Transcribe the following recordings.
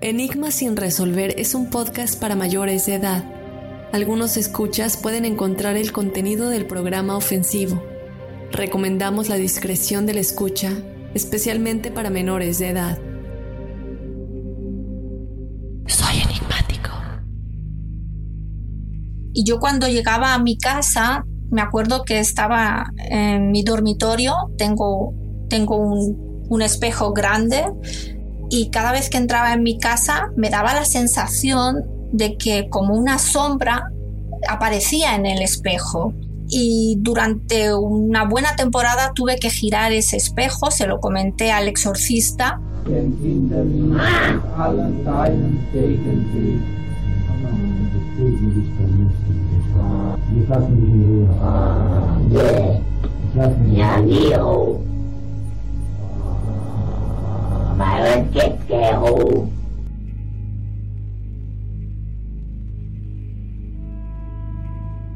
Enigma sin resolver es un podcast para mayores de edad. Algunos escuchas pueden encontrar el contenido del programa ofensivo. Recomendamos la discreción de la escucha, especialmente para menores de edad. Soy enigmático. Y yo cuando llegaba a mi casa, me acuerdo que estaba en mi dormitorio, tengo, tengo un, un espejo grande y cada vez que entraba en mi casa me daba la sensación de que como una sombra aparecía en el espejo. Y durante una buena temporada tuve que girar ese espejo, se lo comenté al exorcista.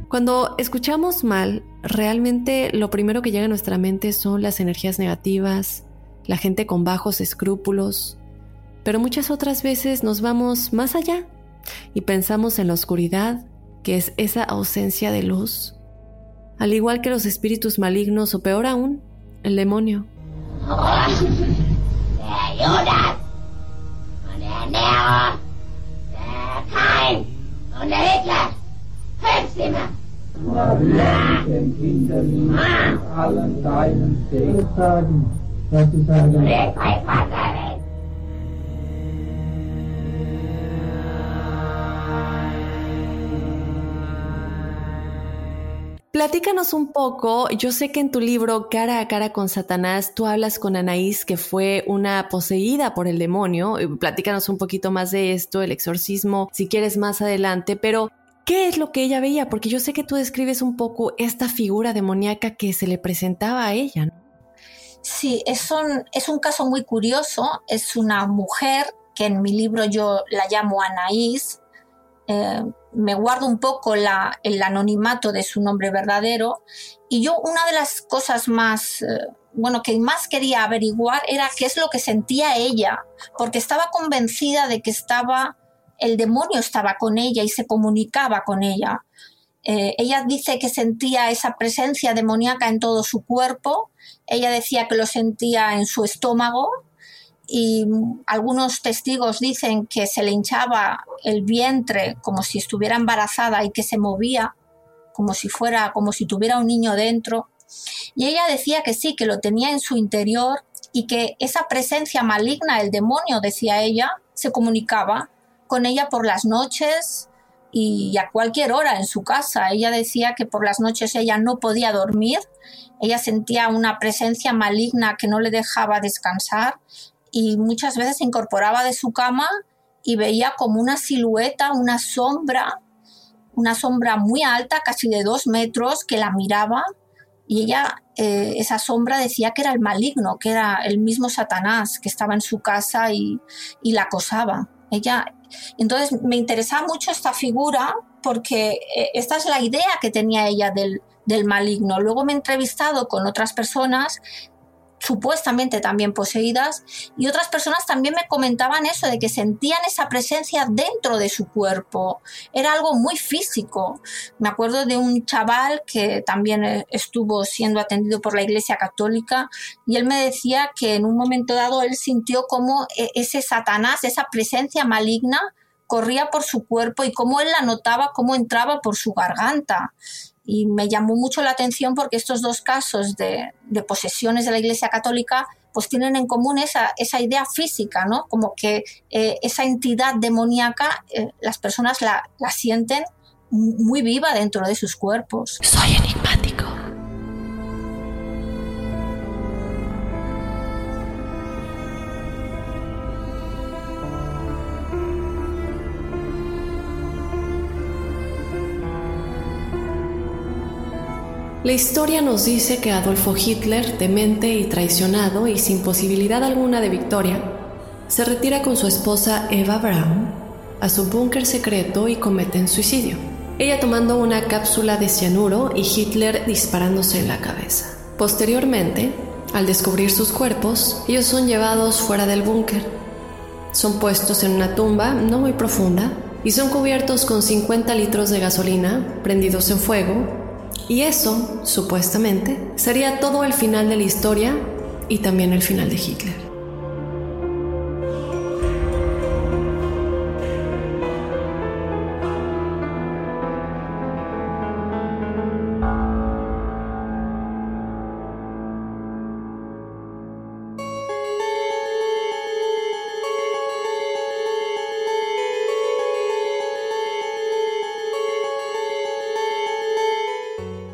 Cuando escuchamos mal, realmente lo primero que llega a nuestra mente son las energías negativas, la gente con bajos escrúpulos, pero muchas otras veces nos vamos más allá y pensamos en la oscuridad, que es esa ausencia de luz, al igual que los espíritus malignos o peor aún, el demonio. der Judas und der Nero, der Kain und der Hitler. Fünf Zimmer. Den Kindern, ah. allen deinen Weg sagen, dass du sagen. Platícanos un poco, yo sé que en tu libro Cara a cara con Satanás tú hablas con Anaís que fue una poseída por el demonio, platícanos un poquito más de esto, el exorcismo, si quieres más adelante, pero ¿qué es lo que ella veía? Porque yo sé que tú describes un poco esta figura demoníaca que se le presentaba a ella. ¿no? Sí, es un, es un caso muy curioso, es una mujer que en mi libro yo la llamo Anaís, eh, me guardo un poco la, el anonimato de su nombre verdadero. Y yo una de las cosas más, eh, bueno, que más quería averiguar era qué es lo que sentía ella, porque estaba convencida de que estaba, el demonio estaba con ella y se comunicaba con ella. Eh, ella dice que sentía esa presencia demoníaca en todo su cuerpo, ella decía que lo sentía en su estómago, y algunos testigos dicen que se le hinchaba el vientre como si estuviera embarazada y que se movía como si fuera como si tuviera un niño dentro y ella decía que sí que lo tenía en su interior y que esa presencia maligna el demonio decía ella se comunicaba con ella por las noches y a cualquier hora en su casa. Ella decía que por las noches ella no podía dormir, ella sentía una presencia maligna que no le dejaba descansar y muchas veces se incorporaba de su cama y veía como una silueta, una sombra, una sombra muy alta, casi de dos metros, que la miraba y ella, eh, esa sombra decía que era el maligno, que era el mismo Satanás que estaba en su casa y, y la acosaba. Ella, entonces me interesaba mucho esta figura porque eh, esta es la idea que tenía ella del, del maligno. Luego me he entrevistado con otras personas supuestamente también poseídas y otras personas también me comentaban eso de que sentían esa presencia dentro de su cuerpo. Era algo muy físico. Me acuerdo de un chaval que también eh, estuvo siendo atendido por la iglesia católica y él me decía que en un momento dado él sintió como eh, ese satanás esa presencia maligna corría por su cuerpo y cómo él la notaba, cómo entraba por su garganta y me llamó mucho la atención porque estos dos casos de, posesiones de la Iglesia Católica pues tienen en común esa, idea física, ¿no? Como que eh, esa entidad demoníaca eh, las personas la, sienten muy viva dentro de sus cuerpos. Soy. La historia nos dice que Adolfo Hitler, demente y traicionado y sin posibilidad alguna de victoria, se retira con su esposa Eva Braun a su búnker secreto y cometen suicidio. Ella tomando una cápsula de cianuro y Hitler disparándose en la cabeza. Posteriormente, al descubrir sus cuerpos, ellos son llevados fuera del búnker. Son puestos en una tumba no muy profunda y son cubiertos con 50 litros de gasolina prendidos en fuego y eso, supuestamente, sería todo el final de la historia y también el final de Hitler.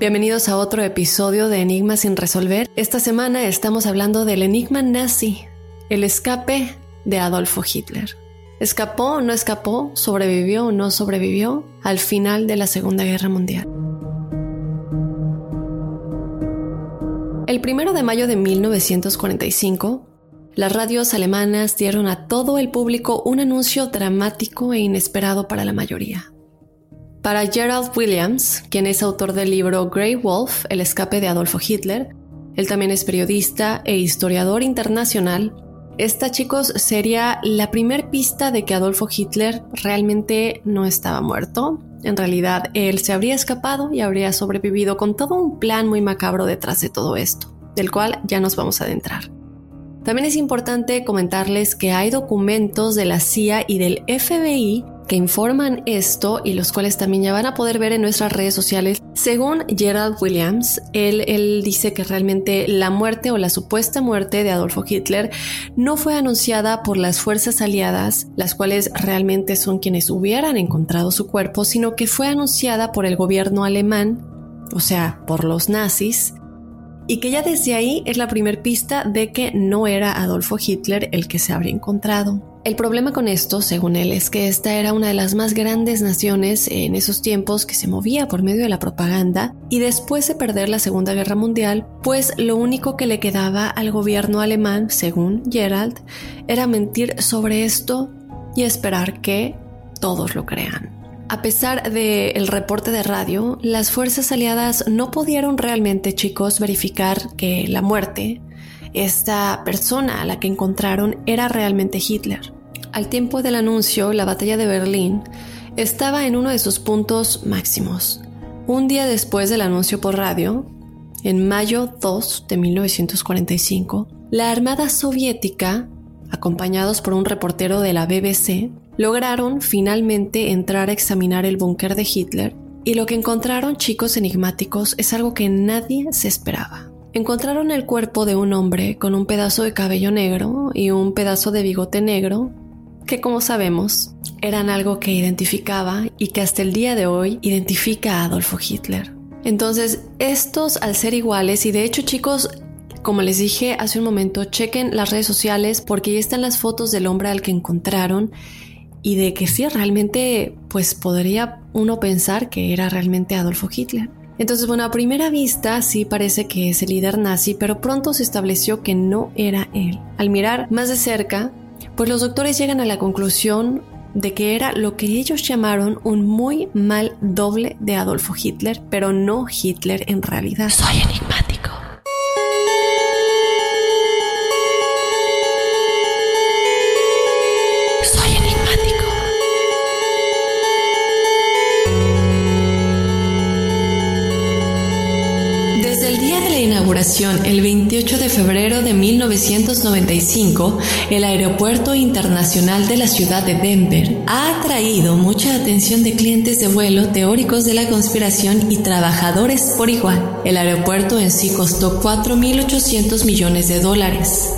Bienvenidos a otro episodio de Enigmas sin resolver. Esta semana estamos hablando del enigma nazi, el escape de Adolfo Hitler. ¿Escapó o no escapó? ¿Sobrevivió o no sobrevivió al final de la Segunda Guerra Mundial? El primero de mayo de 1945, las radios alemanas dieron a todo el público un anuncio dramático e inesperado para la mayoría. Para Gerald Williams, quien es autor del libro Grey Wolf, El escape de Adolfo Hitler, él también es periodista e historiador internacional, esta chicos sería la primer pista de que Adolfo Hitler realmente no estaba muerto. En realidad, él se habría escapado y habría sobrevivido con todo un plan muy macabro detrás de todo esto, del cual ya nos vamos a adentrar. También es importante comentarles que hay documentos de la CIA y del FBI que informan esto y los cuales también ya van a poder ver en nuestras redes sociales. Según Gerald Williams, él, él dice que realmente la muerte o la supuesta muerte de Adolfo Hitler no fue anunciada por las fuerzas aliadas, las cuales realmente son quienes hubieran encontrado su cuerpo, sino que fue anunciada por el gobierno alemán, o sea, por los nazis, y que ya desde ahí es la primer pista de que no era Adolfo Hitler el que se habría encontrado. El problema con esto, según él, es que esta era una de las más grandes naciones en esos tiempos que se movía por medio de la propaganda y después de perder la Segunda Guerra Mundial, pues lo único que le quedaba al gobierno alemán, según Gerald, era mentir sobre esto y esperar que todos lo crean. A pesar del reporte de radio, las fuerzas aliadas no pudieron realmente, chicos, verificar que la muerte, esta persona a la que encontraron, era realmente Hitler. Al tiempo del anuncio, la batalla de Berlín estaba en uno de sus puntos máximos. Un día después del anuncio por radio, en mayo 2 de 1945, la Armada Soviética, acompañados por un reportero de la BBC, lograron finalmente entrar a examinar el búnker de Hitler y lo que encontraron chicos enigmáticos es algo que nadie se esperaba. Encontraron el cuerpo de un hombre con un pedazo de cabello negro y un pedazo de bigote negro que como sabemos eran algo que identificaba y que hasta el día de hoy identifica a Adolfo Hitler. Entonces, estos al ser iguales, y de hecho chicos, Como les dije hace un momento, chequen las redes sociales porque ahí están las fotos del hombre al que encontraron y de que sí, realmente, pues podría uno pensar que era realmente Adolfo Hitler. Entonces, bueno, a primera vista sí parece que es el líder nazi, pero pronto se estableció que no era él. Al mirar más de cerca, pues los doctores llegan a la conclusión de que era lo que ellos llamaron un muy mal doble de Adolfo Hitler, pero no Hitler en realidad. Soy enigmático. El 28 de febrero de 1995, el Aeropuerto Internacional de la ciudad de Denver ha atraído mucha atención de clientes de vuelo, teóricos de la conspiración y trabajadores por igual. El aeropuerto en sí costó 4.800 millones de dólares.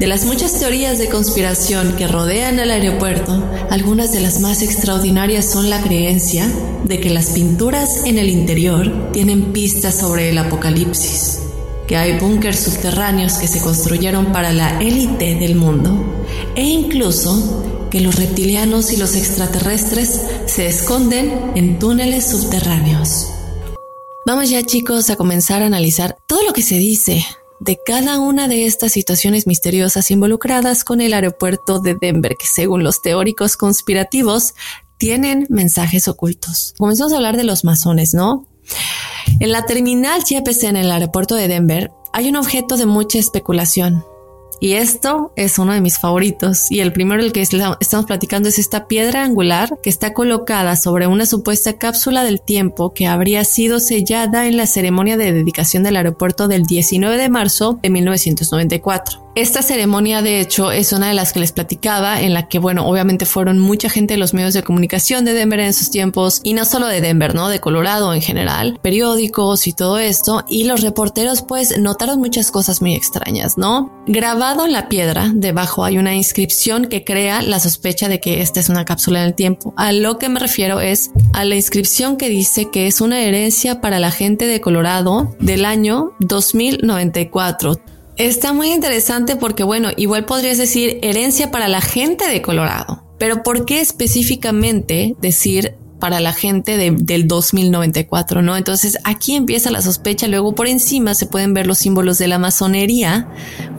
De las muchas teorías de conspiración que rodean el aeropuerto, algunas de las más extraordinarias son la creencia de que las pinturas en el interior tienen pistas sobre el apocalipsis que hay búnkers subterráneos que se construyeron para la élite del mundo e incluso que los reptilianos y los extraterrestres se esconden en túneles subterráneos. Vamos ya chicos a comenzar a analizar todo lo que se dice de cada una de estas situaciones misteriosas involucradas con el aeropuerto de Denver, que según los teóricos conspirativos tienen mensajes ocultos. Comenzamos a hablar de los masones, ¿no? En la terminal GPC en el aeropuerto de Denver hay un objeto de mucha especulación. Y esto es uno de mis favoritos. Y el primero del que estamos platicando es esta piedra angular que está colocada sobre una supuesta cápsula del tiempo que habría sido sellada en la ceremonia de dedicación del aeropuerto del 19 de marzo de 1994. Esta ceremonia, de hecho, es una de las que les platicaba, en la que, bueno, obviamente fueron mucha gente de los medios de comunicación de Denver en esos tiempos, y no solo de Denver, ¿no? De Colorado en general, periódicos y todo esto, y los reporteros pues notaron muchas cosas muy extrañas, ¿no? Grabado en la piedra, debajo hay una inscripción que crea la sospecha de que esta es una cápsula en el tiempo. A lo que me refiero es a la inscripción que dice que es una herencia para la gente de Colorado del año 2094 Está muy interesante porque, bueno, igual podrías decir herencia para la gente de Colorado, pero ¿por qué específicamente decir para la gente del 2094, ¿no? Entonces aquí empieza la sospecha, luego por encima se pueden ver los símbolos de la masonería,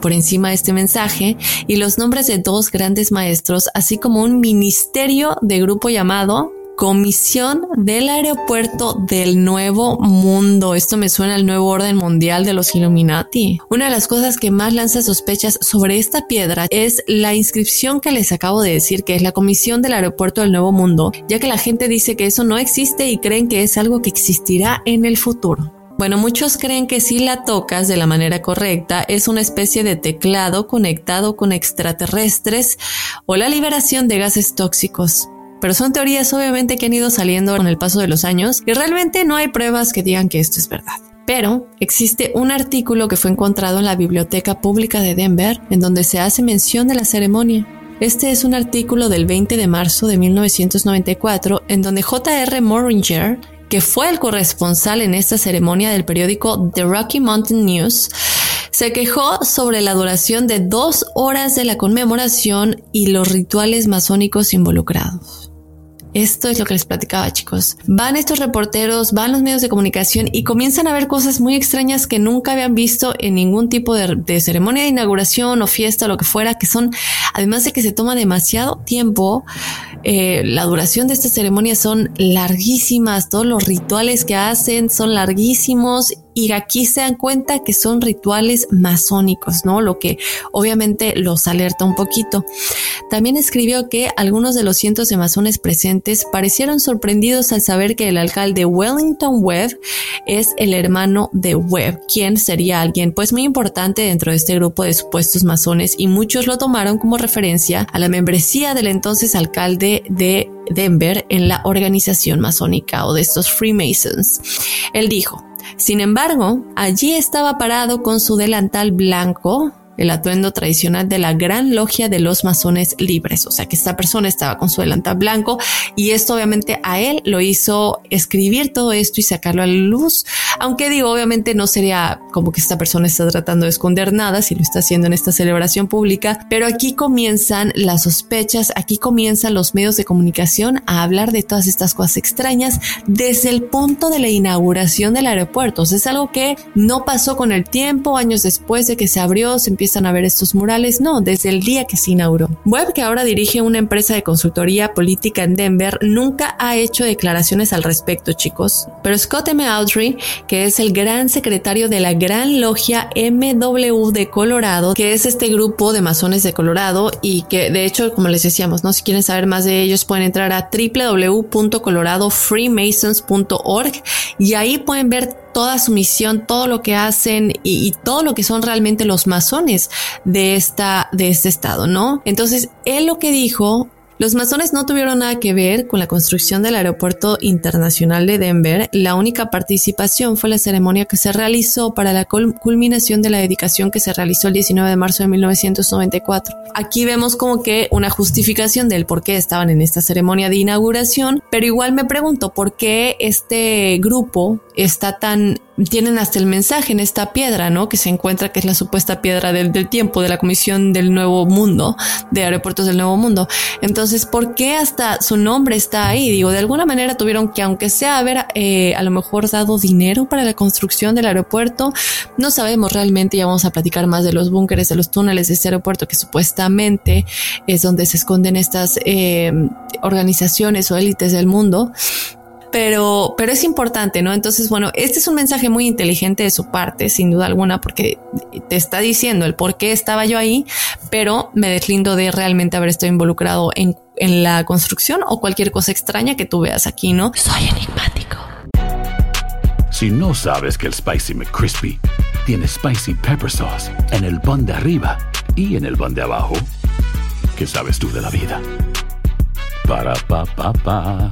por encima de este mensaje, y los nombres de dos grandes maestros, así como un ministerio de grupo llamado Comisión del Aeropuerto del Nuevo Mundo. Esto me suena al nuevo orden mundial de los Illuminati. Una de las cosas que más lanza sospechas sobre esta piedra es la inscripción que les acabo de decir, que es la Comisión del Aeropuerto del Nuevo Mundo, ya que la gente dice que eso no existe y creen que es algo que existirá en el futuro. Bueno, muchos creen que si la tocas de la manera correcta es una especie de teclado conectado con extraterrestres o la liberación de gases tóxicos pero son teorías obviamente que han ido saliendo con el paso de los años y realmente no hay pruebas que digan que esto es verdad. Pero existe un artículo que fue encontrado en la Biblioteca Pública de Denver en donde se hace mención de la ceremonia. Este es un artículo del 20 de marzo de 1994 en donde J.R. Moringer, que fue el corresponsal en esta ceremonia del periódico The Rocky Mountain News, se quejó sobre la duración de dos horas de la conmemoración y los rituales masónicos involucrados. Esto es lo que les platicaba, chicos. Van estos reporteros, van los medios de comunicación y comienzan a ver cosas muy extrañas que nunca habían visto en ningún tipo de, ceremonia de inauguración o fiesta o lo que fuera, que son, además de que se toma demasiado tiempo, eh, la duración de estas ceremonias son larguísimas, todos los rituales que hacen son larguísimos y aquí se dan cuenta que son rituales masónicos, ¿no? Lo que obviamente los alerta un poquito. También escribió que algunos de los cientos de masones presentes parecieron sorprendidos al saber que el alcalde Wellington Webb es el hermano de Webb, quien sería alguien pues muy importante dentro de este grupo de supuestos masones y muchos lo tomaron como referencia a la membresía del entonces alcalde de Denver en la organización masónica o de estos Freemasons. Él dijo, sin embargo, allí estaba parado con su delantal blanco, el atuendo tradicional de la gran logia de los masones libres. O sea que esta persona estaba con su delantal blanco y esto obviamente a él lo hizo escribir todo esto y sacarlo a la luz. Aunque digo, obviamente no sería como que esta persona está tratando de esconder nada si lo está haciendo en esta celebración pública, pero aquí comienzan las sospechas, aquí comienzan los medios de comunicación a hablar de todas estas cosas extrañas desde el punto de la inauguración del aeropuerto. es algo que no pasó con el tiempo, años después de que se abrió, se empiezan a ver estos murales, no, desde el día que se inauguró. Webb, que ahora dirige una empresa de consultoría política en Denver, nunca ha hecho declaraciones al respecto, chicos. Pero Scott M. Audrey, que es el gran secretario de la Gran Logia MW de Colorado, que es este grupo de masones de Colorado y que de hecho, como les decíamos, ¿no? si quieren saber más de ellos, pueden entrar a www.coloradofreemasons.org y ahí pueden ver toda su misión, todo lo que hacen y, todo lo que son realmente los masones de esta, de este estado, ¿no? Entonces, él lo que dijo los masones no tuvieron nada que ver con la construcción del Aeropuerto Internacional de Denver. La única participación fue la ceremonia que se realizó para la culminación de la dedicación que se realizó el 19 de marzo de 1994. Aquí vemos como que una justificación del por qué estaban en esta ceremonia de inauguración, pero igual me pregunto por qué este grupo está tan tienen hasta el mensaje en esta piedra, ¿no? Que se encuentra, que es la supuesta piedra del, tiempo de la Comisión del Nuevo Mundo, de Aeropuertos del Nuevo Mundo. Entonces, ¿por qué hasta su nombre está ahí? Digo, de alguna manera tuvieron que, aunque sea haber eh, a lo mejor dado dinero para la construcción del aeropuerto, no sabemos realmente, ya vamos a platicar más de los búnkeres, de los túneles de este aeropuerto, que supuestamente es donde se esconden estas eh, organizaciones o élites del mundo pero, pero es importante, ¿no? Entonces, bueno, este es un mensaje muy inteligente de su parte, sin duda alguna, porque te está diciendo el por qué estaba yo ahí, pero me deslindo de realmente haber estado involucrado en, en la construcción o cualquier cosa extraña que tú veas aquí, ¿no? Soy enigmático. Si no sabes que el Spicy McCrispy tiene Spicy Pepper Sauce en el pan de arriba y en el pan de abajo, ¿qué sabes tú de la vida? Para, pa, pa, pa.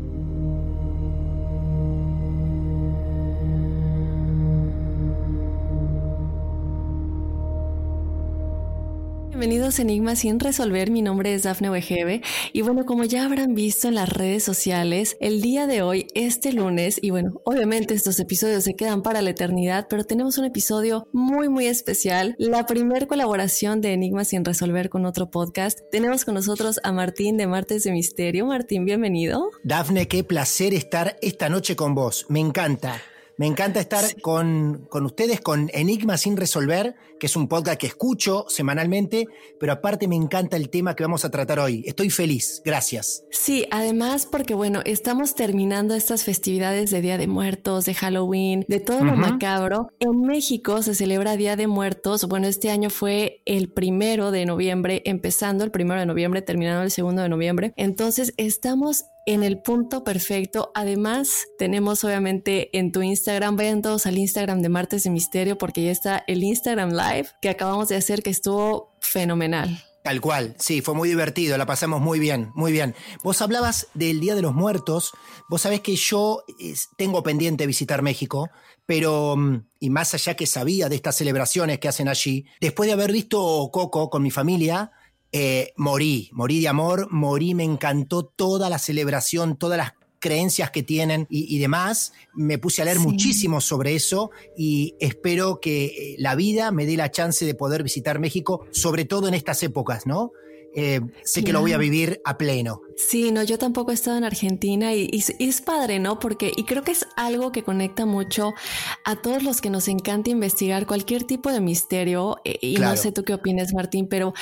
Bienvenidos a Enigmas sin resolver, mi nombre es Dafne Wegebe y bueno, como ya habrán visto en las redes sociales, el día de hoy, este lunes, y bueno, obviamente estos episodios se quedan para la eternidad, pero tenemos un episodio muy muy especial, la primer colaboración de Enigmas sin resolver con otro podcast. Tenemos con nosotros a Martín de Martes de Misterio. Martín, bienvenido. Dafne, qué placer estar esta noche con vos, me encanta. Me encanta estar con, con, ustedes con Enigma sin resolver, que es un podcast que escucho semanalmente, pero aparte me encanta el tema que vamos a tratar hoy. Estoy feliz, gracias. Sí, además porque bueno, estamos terminando estas festividades de Día de Muertos, de Halloween, de todo lo macabro. En México se celebra Día de Muertos. Bueno, este año fue el primero de noviembre, empezando el primero de noviembre, terminando el segundo de noviembre. Entonces estamos en el punto perfecto. Además, tenemos obviamente en tu Instagram, vayan todos al Instagram de Martes de Misterio porque ya está el Instagram Live que acabamos de hacer que estuvo fenomenal. Tal cual, sí, fue muy divertido, la pasamos muy bien, muy bien. Vos hablabas del Día de los Muertos, vos sabés que yo tengo pendiente visitar México, pero, mm, y más allá que sabía de estas celebraciones que hacen allí, después de haber visto Coco con mi familia, eh, morí, morí de amor, morí, me encantó toda la celebración, todas las creencias que tienen y, demás. Me puse a leer muchísimo sobre eso y espero que eh, la vida me dé la chance de poder visitar México, sobre todo en estas épocas, ¿no? Eh, sé que lo voy a vivir a pleno. Sí, no, yo tampoco he estado en Argentina y, es padre, ¿no? Porque, y creo que es algo que conecta mucho a todos los que nos encanta investigar cualquier tipo de misterio. Eh, y no sé tú qué opinas, Martín, pero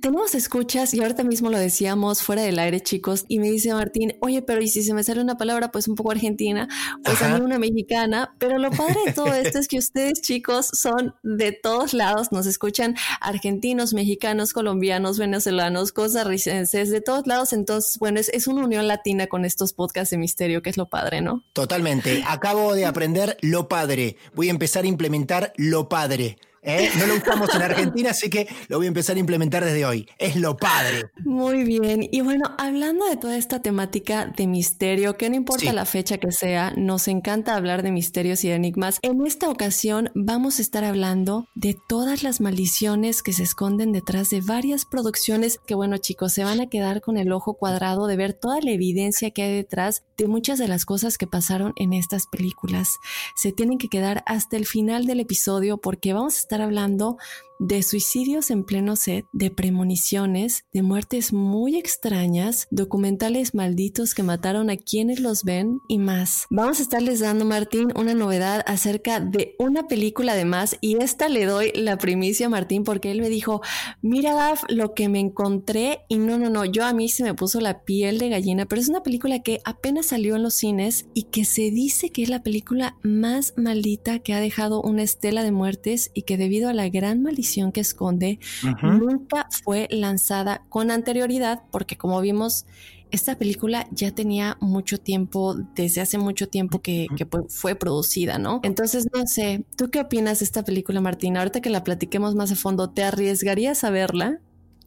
tenemos escuchas y ahorita mismo lo decíamos fuera del aire, chicos, y me dice Martín, oye, pero y si se me sale una palabra pues un poco argentina, pues a mí una mexicana, pero lo padre de todo esto es que ustedes, chicos, son de todos lados, nos escuchan argentinos, mexicanos, colombianos, venezolanos, costarricenses, de todos lados, entonces, bueno, es, es una unión latina con estos podcasts de misterio, que es lo padre, ¿no? Totalmente, acabo de aprender lo padre, voy a empezar a implementar lo padre. ¿Eh? No lo usamos en Argentina, así que lo voy a empezar a implementar desde hoy. Es lo padre. Muy bien. Y bueno, hablando de toda esta temática de misterio, que no importa la fecha que sea, nos encanta hablar de misterios y de enigmas. En esta ocasión vamos a estar hablando de todas las maldiciones que se esconden detrás de varias producciones que, bueno, chicos, se van a quedar con el ojo cuadrado de ver toda la evidencia que hay detrás de muchas de las cosas que pasaron en estas películas. Se tienen que quedar hasta el final del episodio porque vamos a estar hablando de suicidios en pleno set, de premoniciones, de muertes muy extrañas, documentales malditos que mataron a quienes los ven y más. Vamos a estarles dando, Martín, una novedad acerca de una película además y esta le doy la primicia a Martín porque él me dijo, mira Daf, lo que me encontré y no, no, no, yo a mí se me puso la piel de gallina, pero es una película que apenas salió en los cines y que se dice que es la película más maldita que ha dejado una estela de muertes y que debido a la gran maldición que esconde nunca fue lanzada con anterioridad porque como vimos esta película ya tenía mucho tiempo, desde hace mucho tiempo que, fue producida, ¿no? Entonces, no sé, ¿tú qué opinas de esta película, Martín? Ahorita que la platiquemos más a fondo, ¿te arriesgarías a verla?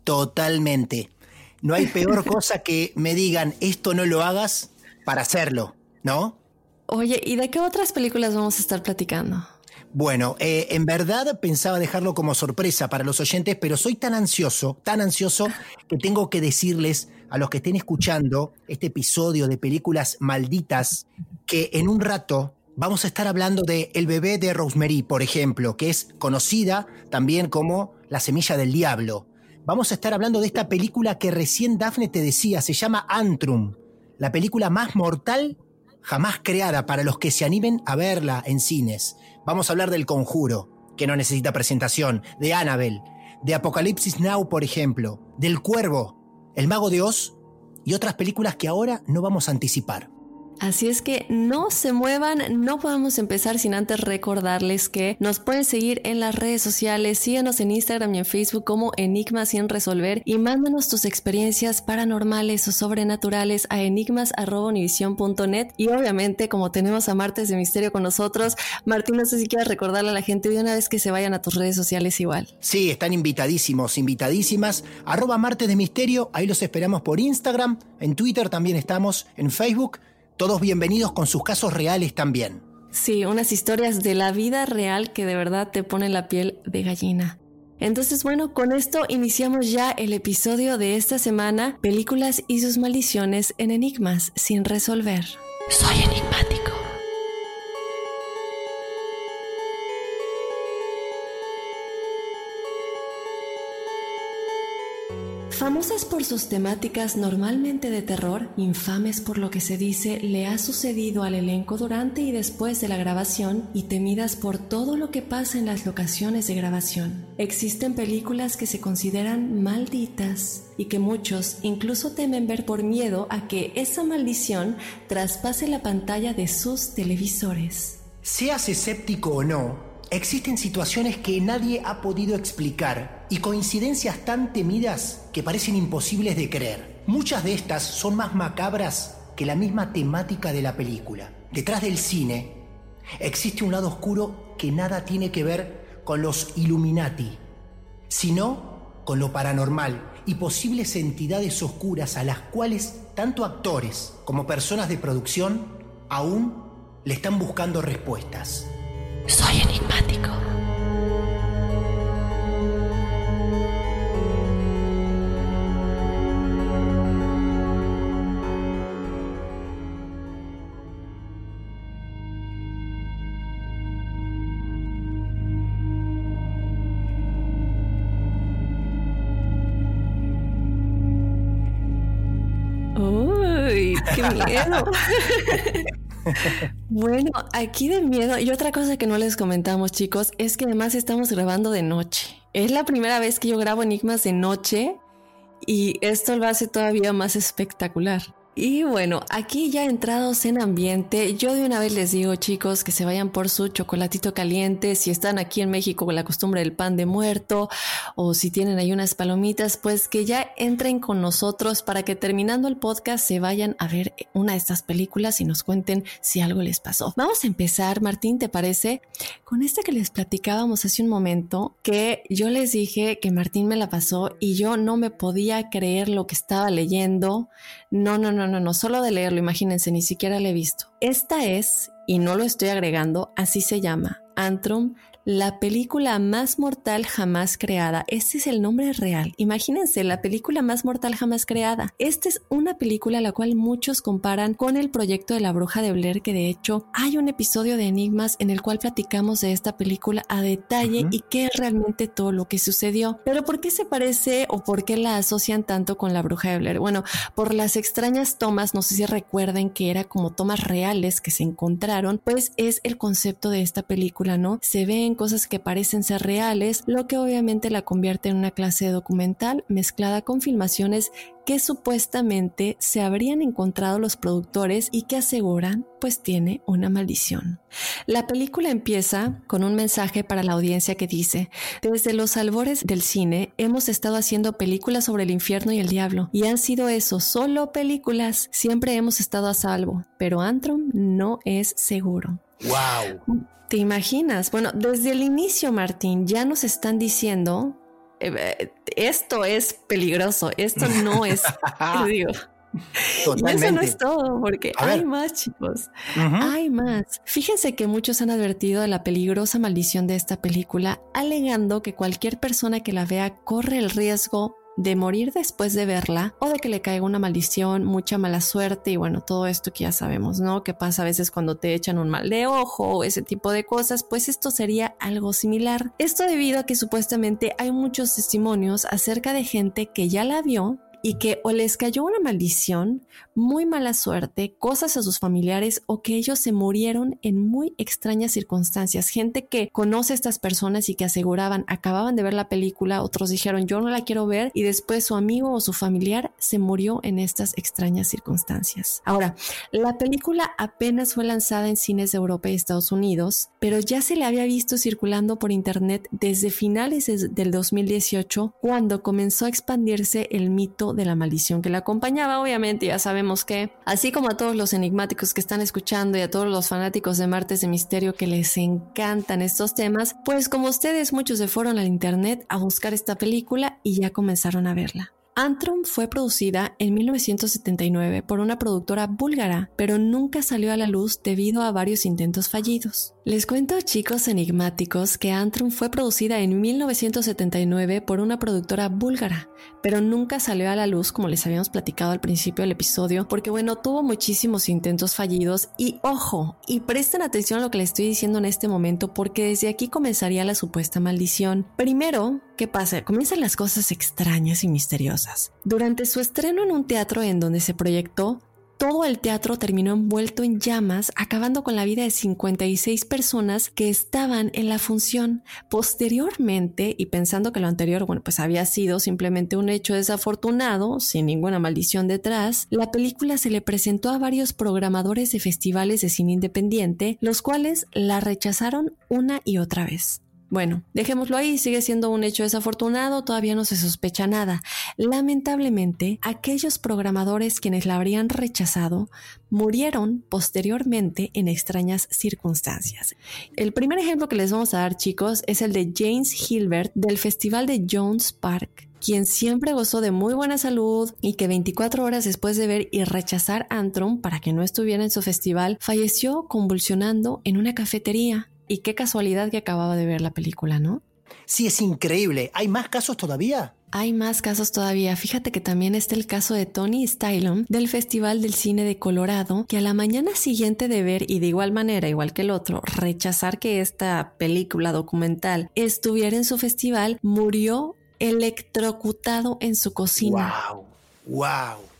Totalmente. No hay peor cosa que me digan, esto no lo hagas para hacerlo, ¿no? Oye, ¿y de qué otras películas vamos a estar platicando? Bueno, eh, en verdad pensaba dejarlo como sorpresa para los oyentes, pero soy tan ansioso, tan ansioso, que tengo que decirles a los que estén escuchando este episodio de películas malditas, que en un rato vamos a estar hablando de El bebé de Rosemary, por ejemplo, que es conocida también como La semilla del diablo. Vamos a estar hablando de esta película que recién Daphne te decía, se llama Antrum, la película más mortal jamás creada para los que se animen a verla en cines. Vamos a hablar del conjuro, que no necesita presentación, de Annabelle, de Apocalipsis Now, por ejemplo, del Cuervo, El Mago de Oz y otras películas que ahora no vamos a anticipar. Así es que no se muevan, no podemos empezar sin antes recordarles que nos pueden seguir en las redes sociales, síganos en Instagram y en Facebook como Enigmas sin resolver y mándanos tus experiencias paranormales o sobrenaturales a enigmas.univision.net y obviamente como tenemos a Martes de Misterio con nosotros, Martín, no sé si quieres recordarle a la gente de una vez que se vayan a tus redes sociales igual. Sí, están invitadísimos, invitadísimas, arroba Martes de Misterio, ahí los esperamos por Instagram, en Twitter también estamos, en Facebook todos bienvenidos con sus casos reales también. Sí, unas historias de la vida real que de verdad te ponen la piel de gallina. Entonces, bueno, con esto iniciamos ya el episodio de esta semana, películas y sus maldiciones en enigmas sin resolver. Soy enigmático. Famosas por sus temáticas normalmente de terror, infames por lo que se dice le ha sucedido al elenco durante y después de la grabación y temidas por todo lo que pasa en las locaciones de grabación. Existen películas que se consideran malditas y que muchos incluso temen ver por miedo a que esa maldición traspase la pantalla de sus televisores. Seas escéptico o no, Existen situaciones que nadie ha podido explicar y coincidencias tan temidas que parecen imposibles de creer. Muchas de estas son más macabras que la misma temática de la película. Detrás del cine existe un lado oscuro que nada tiene que ver con los Illuminati, sino con lo paranormal y posibles entidades oscuras a las cuales tanto actores como personas de producción aún le están buscando respuestas. Soy enigmático. Uy, qué miedo. bueno, aquí de miedo. Y otra cosa que no les comentamos, chicos, es que además estamos grabando de noche. Es la primera vez que yo grabo enigmas de noche y esto lo hace todavía más espectacular. Y bueno, aquí ya entrados en ambiente, yo de una vez les digo chicos que se vayan por su chocolatito caliente, si están aquí en México con la costumbre del pan de muerto o si tienen ahí unas palomitas, pues que ya entren con nosotros para que terminando el podcast se vayan a ver una de estas películas y nos cuenten si algo les pasó. Vamos a empezar, Martín, ¿te parece? Con esta que les platicábamos hace un momento, que yo les dije que Martín me la pasó y yo no me podía creer lo que estaba leyendo. No, no, no, no, no, solo de leerlo, imagínense, ni siquiera lo he visto. Esta es, y no lo estoy agregando, así se llama, Antrum la película más mortal jamás creada. Este es el nombre real. Imagínense, la película más mortal jamás creada. Esta es una película la cual muchos comparan con el proyecto de la bruja de Blair, que de hecho hay un episodio de Enigmas en el cual platicamos de esta película a detalle y qué es realmente todo lo que sucedió. Pero ¿por qué se parece o por qué la asocian tanto con la bruja de Blair? Bueno, por las extrañas tomas, no sé si recuerden que era como tomas reales que se encontraron, pues es el concepto de esta película, ¿no? Se ven cosas que parecen ser reales, lo que obviamente la convierte en una clase documental mezclada con filmaciones que supuestamente se habrían encontrado los productores y que aseguran pues tiene una maldición. La película empieza con un mensaje para la audiencia que dice, desde los albores del cine hemos estado haciendo películas sobre el infierno y el diablo y han sido eso, solo películas, siempre hemos estado a salvo, pero Antrum no es seguro. ¡Wow! ¿Te imaginas? Bueno, desde el inicio, Martín, ya nos están diciendo eh, esto es peligroso, esto no es, digo. Y eso no es todo, porque hay más, chicos. Hay más. Fíjense que muchos han advertido de la peligrosa maldición de esta película, alegando que cualquier persona que la vea corre el riesgo de morir después de verla o de que le caiga una maldición, mucha mala suerte y bueno, todo esto que ya sabemos, ¿no? Que pasa a veces cuando te echan un mal de ojo o ese tipo de cosas, pues esto sería algo similar. Esto debido a que supuestamente hay muchos testimonios acerca de gente que ya la vio y que o les cayó una maldición, muy mala suerte, cosas a sus familiares o que ellos se murieron en muy extrañas circunstancias. Gente que conoce a estas personas y que aseguraban, acababan de ver la película, otros dijeron yo no la quiero ver y después su amigo o su familiar se murió en estas extrañas circunstancias. Ahora, la película apenas fue lanzada en cines de Europa y Estados Unidos, pero ya se le había visto circulando por internet desde finales del 2018 cuando comenzó a expandirse el mito de la maldición que la acompañaba. Obviamente ya sabemos que, así como a todos los enigmáticos que están escuchando y a todos los fanáticos de Martes de Misterio que les encantan estos temas, pues como ustedes muchos se fueron al internet a buscar esta película y ya comenzaron a verla. Antrum fue producida en 1979 por una productora búlgara, pero nunca salió a la luz debido a varios intentos fallidos. Les cuento chicos enigmáticos que Antrum fue producida en 1979 por una productora búlgara, pero nunca salió a la luz como les habíamos platicado al principio del episodio, porque bueno, tuvo muchísimos intentos fallidos y ojo, y presten atención a lo que les estoy diciendo en este momento porque desde aquí comenzaría la supuesta maldición. Primero, ¿qué pasa? Comienzan las cosas extrañas y misteriosas. Durante su estreno en un teatro en donde se proyectó, todo el teatro terminó envuelto en llamas, acabando con la vida de 56 personas que estaban en la función. Posteriormente, y pensando que lo anterior, bueno, pues había sido simplemente un hecho desafortunado, sin ninguna maldición detrás, la película se le presentó a varios programadores de festivales de cine independiente, los cuales la rechazaron una y otra vez. Bueno, dejémoslo ahí, sigue siendo un hecho desafortunado, todavía no se sospecha nada. Lamentablemente, aquellos programadores quienes la habrían rechazado murieron posteriormente en extrañas circunstancias. El primer ejemplo que les vamos a dar, chicos, es el de James Hilbert del Festival de Jones Park quien siempre gozó de muy buena salud y que 24 horas después de ver y rechazar Antrum para que no estuviera en su festival, falleció convulsionando en una cafetería. Y qué casualidad que acababa de ver la película, ¿no? Sí, es increíble. ¿Hay más casos todavía? Hay más casos todavía. Fíjate que también está el caso de Tony Stylon del Festival del Cine de Colorado, que a la mañana siguiente de ver y de igual manera, igual que el otro, rechazar que esta película documental estuviera en su festival, murió electrocutado en su cocina. ¡Wow! ¡Wow!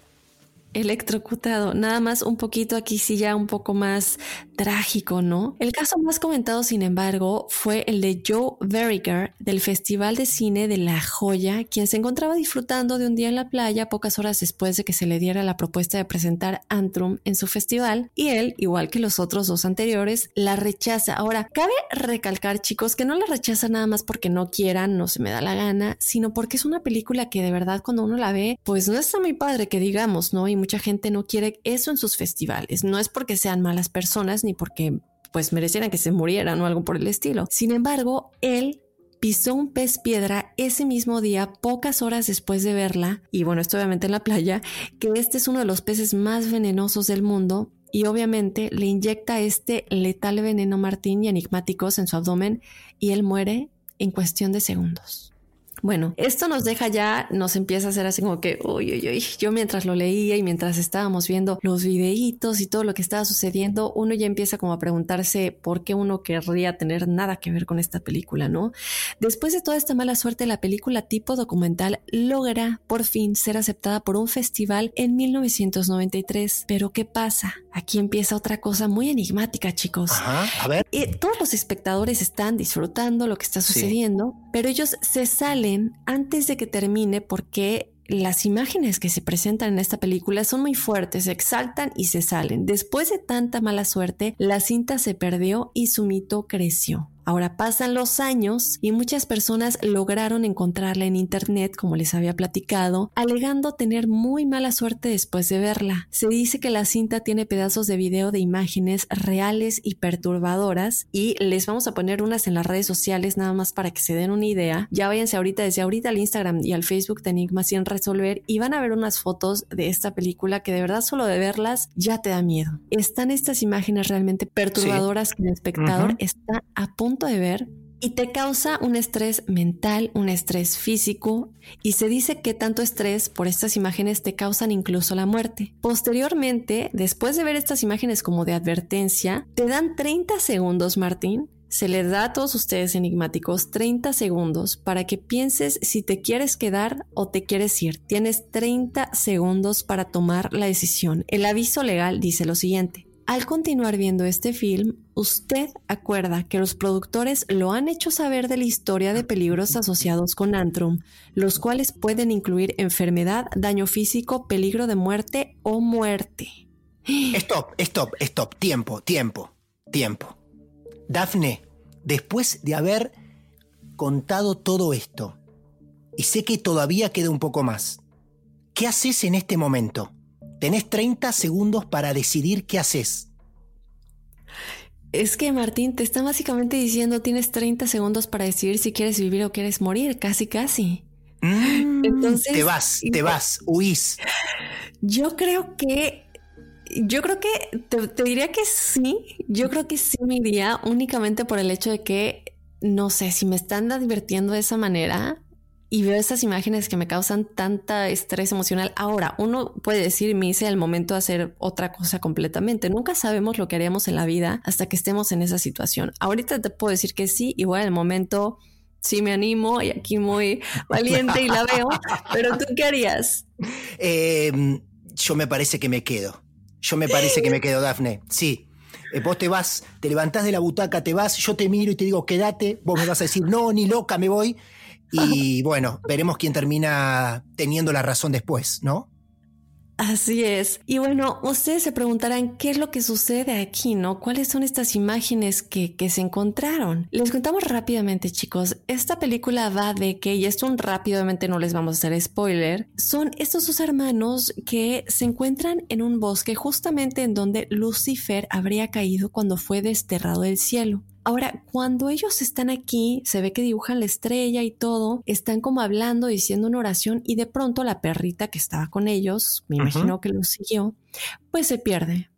Electrocutado. Nada más un poquito aquí sí ya un poco más trágico, ¿no? El caso más comentado, sin embargo, fue el de Joe Verriger del Festival de Cine de La Joya, quien se encontraba disfrutando de un día en la playa pocas horas después de que se le diera la propuesta de presentar Antrum en su festival y él, igual que los otros dos anteriores, la rechaza. Ahora, cabe recalcar, chicos, que no la rechaza nada más porque no quieran, no se me da la gana, sino porque es una película que de verdad cuando uno la ve, pues no está muy padre que digamos, ¿no? Mucha gente no quiere eso en sus festivales. No es porque sean malas personas ni porque pues merecieran que se murieran o algo por el estilo. Sin embargo, él pisó un pez piedra ese mismo día, pocas horas después de verla, y bueno, esto obviamente en la playa, que este es uno de los peces más venenosos del mundo, y obviamente le inyecta este letal veneno Martín y enigmáticos en su abdomen, y él muere en cuestión de segundos. Bueno, esto nos deja ya, nos empieza a hacer así como que, uy, uy, uy, yo mientras lo leía y mientras estábamos viendo los videitos y todo lo que estaba sucediendo, uno ya empieza como a preguntarse por qué uno querría tener nada que ver con esta película, ¿no? Después de toda esta mala suerte, la película tipo documental logra por fin ser aceptada por un festival en 1993. Pero ¿qué pasa? Aquí empieza otra cosa muy enigmática, chicos. Ajá, a ver. Y todos los espectadores están disfrutando lo que está sucediendo, pero ellos se salen antes de que termine porque las imágenes que se presentan en esta película son muy fuertes, se exaltan y se salen. Después de tanta mala suerte, la cinta se perdió y su mito creció. Ahora pasan los años y muchas personas lograron encontrarla en internet, como les había platicado, alegando tener muy mala suerte después de verla. Se dice que la cinta tiene pedazos de video de imágenes reales y perturbadoras y les vamos a poner unas en las redes sociales nada más para que se den una idea. Ya váyanse ahorita desde ahorita al Instagram y al Facebook de Enigma sin resolver y van a ver unas fotos de esta película que de verdad solo de verlas ya te da miedo. Están estas imágenes realmente perturbadoras que el espectador está a punto de ver y te causa un estrés mental, un estrés físico y se dice que tanto estrés por estas imágenes te causan incluso la muerte. Posteriormente, después de ver estas imágenes como de advertencia, te dan 30 segundos, Martín. Se les da a todos ustedes enigmáticos 30 segundos para que pienses si te quieres quedar o te quieres ir. Tienes 30 segundos para tomar la decisión. El aviso legal dice lo siguiente. Al continuar viendo este film, usted acuerda que los productores lo han hecho saber de la historia de peligros asociados con Antrum, los cuales pueden incluir enfermedad, daño físico, peligro de muerte o muerte. Stop, stop, stop, tiempo, tiempo, tiempo. Dafne, después de haber contado todo esto, y sé que todavía queda un poco más, ¿qué haces en este momento? Tenés 30 segundos para decidir qué haces. Es que Martín te está básicamente diciendo tienes 30 segundos para decidir si quieres vivir o quieres morir, casi casi. Mm, Entonces te vas, te vas, huís. Yo creo que yo creo que te, te, diría que sí. Yo creo que sí me iría únicamente por el hecho de que no sé si me están divirtiendo de esa manera y veo esas imágenes que me causan tanta estrés emocional. Ahora, uno puede decir, me hice el momento de hacer otra cosa completamente. Nunca sabemos lo que haríamos en la vida hasta que estemos en esa situación. Ahorita te puedo decir que sí, igual el momento sí me animo y aquí muy valiente y la veo, pero tú qué harías? Em, yo me parece que me quedo. Yo me parece que me quedo, Dafne. Sí. Eh, vos te vas, te levantás de la butaca, te vas, yo te miro y te digo, quédate, vos me vas a decir, no, ni loca, me voy. Y bueno, veremos quién termina teniendo la razón después, ¿no? Así es. Y bueno, ustedes se preguntarán qué es lo que sucede aquí, ¿no? ¿Cuáles son estas imágenes que, que se encontraron? Les contamos rápidamente, chicos. Esta película va de que, y esto rápidamente no les vamos a hacer spoiler, son estos dos hermanos que se encuentran en un bosque justamente en donde Lucifer habría caído cuando fue desterrado del cielo. Ahora, cuando ellos están aquí, se ve que dibujan la estrella y todo, están como hablando, diciendo una oración y de pronto la perrita que estaba con ellos, me imagino que lo siguió, pues se pierde.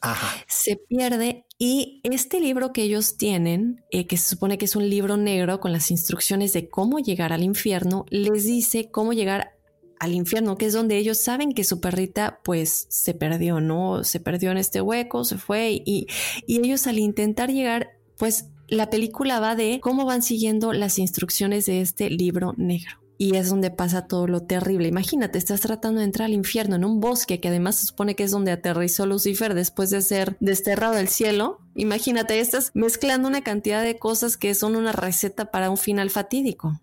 Ajá. Se pierde y este libro que ellos tienen, eh, que se supone que es un libro negro con las instrucciones de cómo llegar al infierno, les dice cómo llegar al infierno, que es donde ellos saben que su perrita pues se perdió, ¿no? Se perdió en este hueco, se fue y, y ellos al intentar llegar pues la película va de cómo van siguiendo las instrucciones de este libro negro. Y es donde pasa todo lo terrible. Imagínate, estás tratando de entrar al infierno en un bosque que además se supone que es donde aterrizó Lucifer después de ser desterrado del cielo. Imagínate, estás mezclando una cantidad de cosas que son una receta para un final fatídico.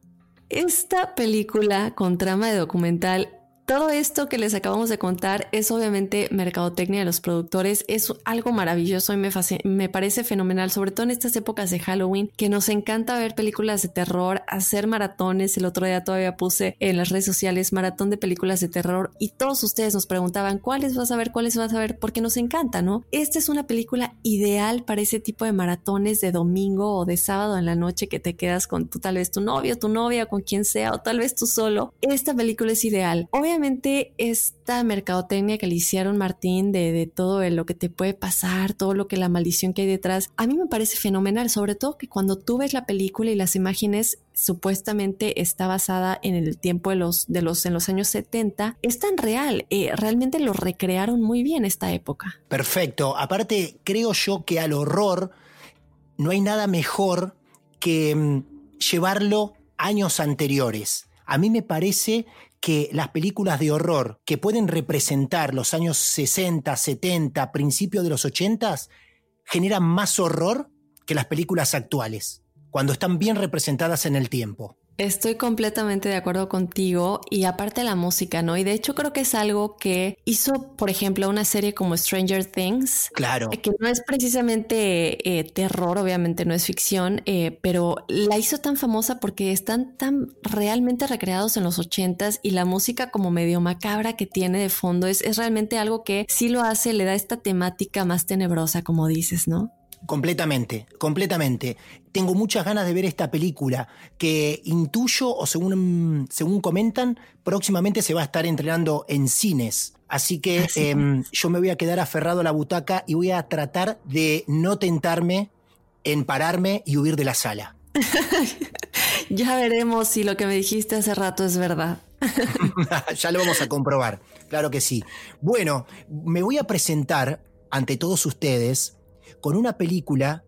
Esta película con trama de documental todo esto que les acabamos de contar es obviamente mercadotecnia de los productores, es algo maravilloso y me, me, parece fenomenal, sobre todo en estas épocas de Halloween, que nos encanta ver películas de terror, hacer maratones. El otro día todavía puse en las redes sociales maratón de películas de terror y todos ustedes nos preguntaban cuáles vas a ver, cuáles vas a ver, porque nos encanta, ¿no? Esta es una película ideal para ese tipo de maratones de domingo o de sábado en la noche que te quedas con tú, tal vez tu novio, tu novia, con quien sea, o tal vez tú solo. Esta película es ideal. Obviamente obviamente esta mercadotecnia que le hicieron Martín de, todo lo que te puede pasar, todo lo que la maldición que hay detrás, a mí me parece fenomenal, sobre todo que cuando tú ves la película y las imágenes supuestamente está basada en el tiempo de los, de los, en los años 70, es tan real, eh, realmente lo recrearon muy bien esta época. Perfecto, aparte creo yo que al horror no hay nada mejor que mm, llevarlo años anteriores. A mí me parece que las películas de horror que pueden representar los años 60, 70, principios de los 80, generan más horror que las películas actuales, cuando están bien representadas en el tiempo. Estoy completamente de acuerdo contigo y aparte la música, ¿no? Y de hecho creo que es algo que hizo, por ejemplo, una serie como Stranger Things. Claro. Que no es precisamente eh, terror, obviamente no es ficción, eh, pero la hizo tan famosa porque están tan realmente recreados en los ochentas y la música como medio macabra que tiene de fondo es, es realmente algo que sí lo hace, le da esta temática más tenebrosa, como dices, ¿no? Completamente, completamente. Tengo muchas ganas de ver esta película que intuyo o según, según comentan, próximamente se va a estar entrenando en cines. Así que em, yo me voy a quedar aferrado a la butaca y voy a tratar de no tentarme en pararme y huir de la sala. ya veremos si lo que me dijiste hace rato es verdad. ya lo vamos a comprobar, claro que sí. Bueno, me voy a presentar ante todos ustedes con una película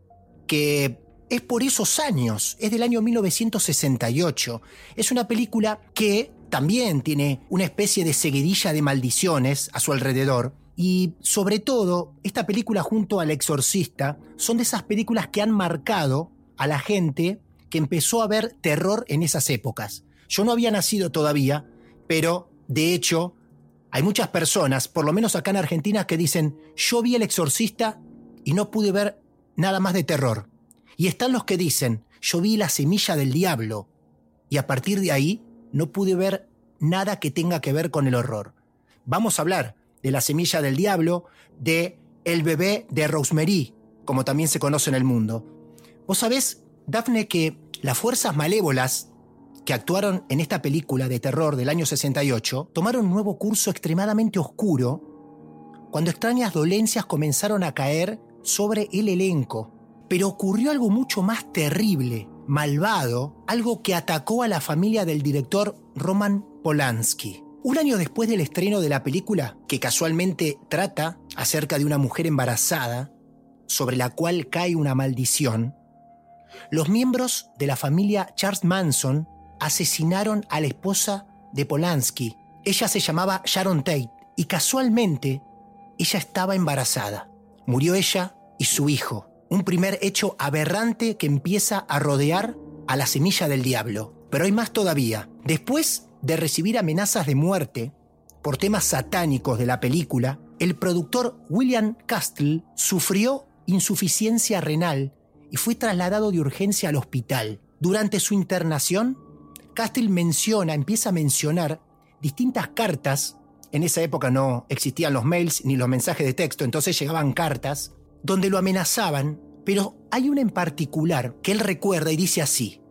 que es por esos años, es del año 1968. Es una película que también tiene una especie de seguidilla de maldiciones a su alrededor. Y sobre todo, esta película junto al exorcista son de esas películas que han marcado a la gente que empezó a ver terror en esas épocas. Yo no había nacido todavía, pero de hecho hay muchas personas, por lo menos acá en Argentina, que dicen, yo vi el exorcista y no pude ver nada más de terror. Y están los que dicen, yo vi la semilla del diablo y a partir de ahí no pude ver nada que tenga que ver con el horror. Vamos a hablar de la semilla del diablo, de el bebé de Rosemary, como también se conoce en el mundo. Vos sabés, Daphne, que las fuerzas malévolas que actuaron en esta película de terror del año 68 tomaron un nuevo curso extremadamente oscuro cuando extrañas dolencias comenzaron a caer sobre el elenco. Pero ocurrió algo mucho más terrible, malvado, algo que atacó a la familia del director Roman Polanski. Un año después del estreno de la película, que casualmente trata acerca de una mujer embarazada, sobre la cual cae una maldición, los miembros de la familia Charles Manson asesinaron a la esposa de Polanski. Ella se llamaba Sharon Tate y casualmente ella estaba embarazada. Murió ella y su hijo. Un primer hecho aberrante que empieza a rodear a la semilla del diablo. Pero hay más todavía. Después de recibir amenazas de muerte, por temas satánicos de la película, el productor William Castle sufrió insuficiencia renal y fue trasladado de urgencia al hospital. Durante su internación, Castle menciona, empieza a mencionar distintas cartas. En esa época no existían los mails ni los mensajes de texto, entonces llegaban cartas donde lo amenazaban, pero hay una en particular que él recuerda y dice así,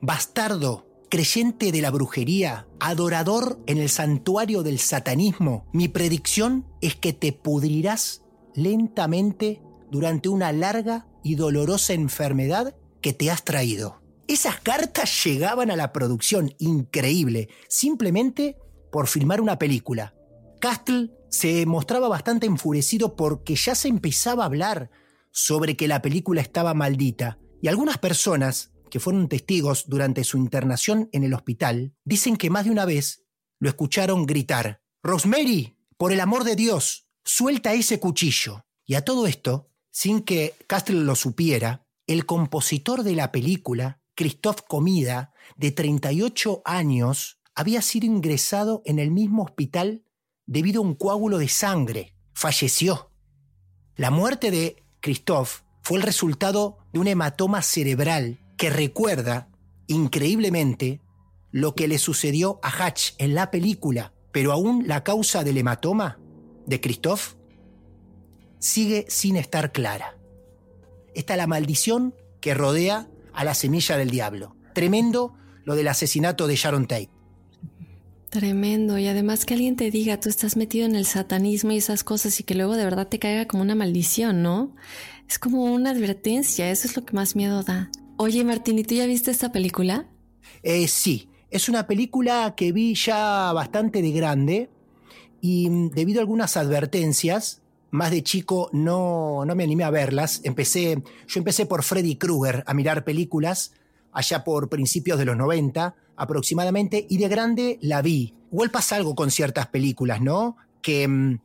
Bastardo, creyente de la brujería, adorador en el santuario del satanismo, mi predicción es que te pudrirás lentamente durante una larga y dolorosa enfermedad que te has traído. Esas cartas llegaban a la producción, increíble, simplemente por filmar una película. Castle se mostraba bastante enfurecido porque ya se empezaba a hablar sobre que la película estaba maldita, y algunas personas que fueron testigos durante su internación en el hospital dicen que más de una vez lo escucharon gritar, Rosemary, por el amor de Dios, suelta ese cuchillo. Y a todo esto, sin que Castle lo supiera, el compositor de la película, Christoph Comida, de 38 años, había sido ingresado en el mismo hospital debido a un coágulo de sangre. Falleció. La muerte de Christoph fue el resultado de un hematoma cerebral que recuerda, increíblemente, lo que le sucedió a Hatch en la película, pero aún la causa del hematoma de Christoph sigue sin estar clara. Esta es la maldición que rodea a la semilla del diablo. Tremendo lo del asesinato de Sharon Tate. Tremendo. Y además que alguien te diga, tú estás metido en el satanismo y esas cosas y que luego de verdad te caiga como una maldición, ¿no? Es como una advertencia, eso es lo que más miedo da. Oye, Martín, ¿y tú ya viste esta película? Eh, sí, es una película que vi ya bastante de grande y mm, debido a algunas advertencias, más de chico no, no me animé a verlas. Empecé, yo empecé por Freddy Krueger a mirar películas allá por principios de los 90 aproximadamente, y de grande la vi. Igual pasa algo con ciertas películas, ¿no? Que mm,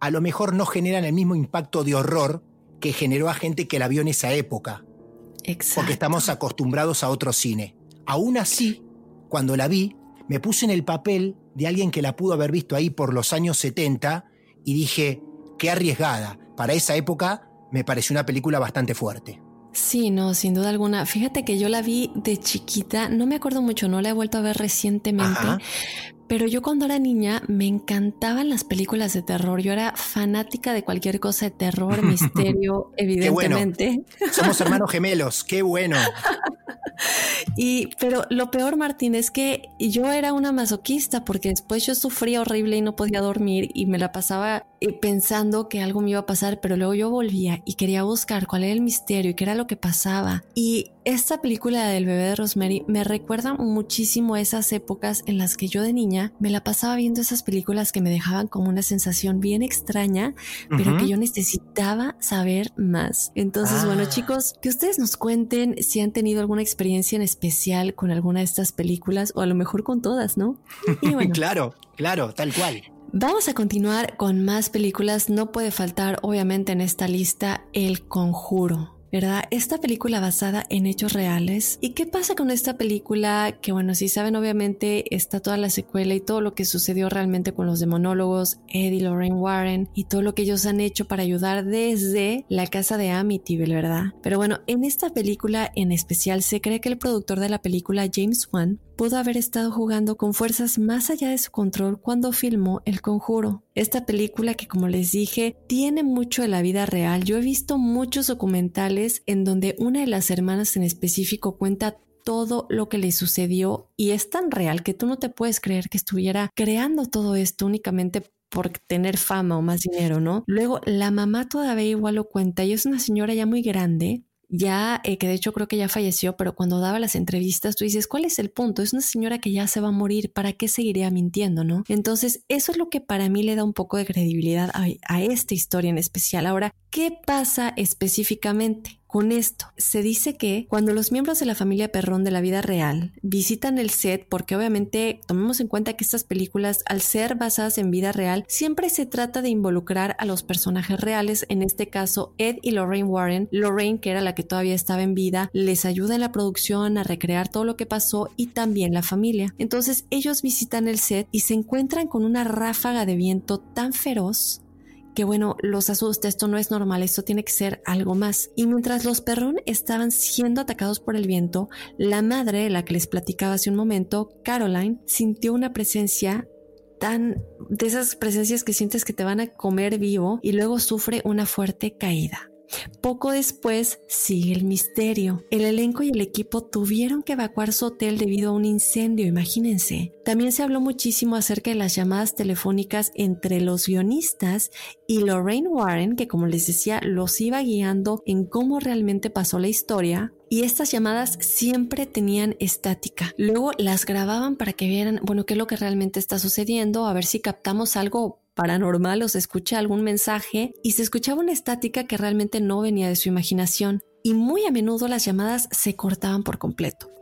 a lo mejor no generan el mismo impacto de horror que generó a gente que la vio en esa época. Exacto. Porque estamos acostumbrados a otro cine. Aún así, cuando la vi, me puse en el papel de alguien que la pudo haber visto ahí por los años 70 y dije, qué arriesgada. Para esa época me pareció una película bastante fuerte. Sí, no, sin duda alguna. Fíjate que yo la vi de chiquita, no me acuerdo mucho, no la he vuelto a ver recientemente, pero yo cuando era niña me encantaban las películas de terror. Yo era fanática de cualquier cosa de terror, misterio, evidentemente. Somos hermanos gemelos, qué bueno. Y, pero lo peor, Martín, es que yo era una masoquista porque después yo sufría horrible y no podía dormir y me la pasaba eh, pensando que algo me iba a pasar, pero luego yo volvía y quería buscar cuál era el misterio y qué era lo que pasaba. Y esta película del bebé de Rosemary me recuerda muchísimo a esas épocas en las que yo de niña me la pasaba viendo esas películas que me dejaban como una sensación bien extraña, pero que yo necesitaba saber más. Entonces, bueno, Ah. chicos, que ustedes nos cuenten si han tenido alguna experiencia en especial con alguna de estas películas o a lo mejor con todas, ¿no? Y bueno, claro, claro, tal cual. Vamos a continuar con más películas. No puede faltar, obviamente, en esta lista El Conjuro. ¿Verdad? Esta película basada en hechos reales. ¿Y qué pasa con esta película? Que bueno, si saben, obviamente está toda la secuela y todo lo que sucedió realmente con los demonólogos, Eddie Lorraine Warren y todo lo que ellos han hecho para ayudar desde la casa de Amityville, ¿verdad? Pero bueno, en esta película en especial se cree que el productor de la película, James Wan, pudo haber estado jugando con fuerzas más allá de su control cuando filmó El Conjuro. Esta película que como les dije tiene mucho de la vida real. Yo he visto muchos documentales en donde una de las hermanas en específico cuenta todo lo que le sucedió y es tan real que tú no te puedes creer que estuviera creando todo esto únicamente por tener fama o más dinero, ¿no? Luego la mamá todavía igual lo cuenta y es una señora ya muy grande ya, eh, que de hecho creo que ya falleció, pero cuando daba las entrevistas tú dices, ¿cuál es el punto? Es una señora que ya se va a morir, ¿para qué seguiría mintiendo, no? Entonces, eso es lo que para mí le da un poco de credibilidad a, a esta historia en especial. Ahora, ¿qué pasa específicamente? Con esto. Se dice que cuando los miembros de la familia Perrón de la vida real visitan el set, porque obviamente tomemos en cuenta que estas películas, al ser basadas en vida real, siempre se trata de involucrar a los personajes reales, en este caso Ed y Lorraine Warren. Lorraine, que era la que todavía estaba en vida, les ayuda en la producción a recrear todo lo que pasó y también la familia. Entonces ellos visitan el set y se encuentran con una ráfaga de viento tan feroz que bueno, los asusta, esto no es normal, esto tiene que ser algo más. Y mientras los perrón estaban siendo atacados por el viento, la madre, la que les platicaba hace un momento, Caroline, sintió una presencia tan de esas presencias que sientes que te van a comer vivo y luego sufre una fuerte caída. Poco después sigue el misterio. El elenco y el equipo tuvieron que evacuar su hotel debido a un incendio, imagínense. También se habló muchísimo acerca de las llamadas telefónicas entre los guionistas y Lorraine Warren, que como les decía, los iba guiando en cómo realmente pasó la historia. Y estas llamadas siempre tenían estática. Luego las grababan para que vieran, bueno, qué es lo que realmente está sucediendo, a ver si captamos algo paranormal o se escucha algún mensaje y se escuchaba una estática que realmente no venía de su imaginación y muy a menudo las llamadas se cortaban por completo.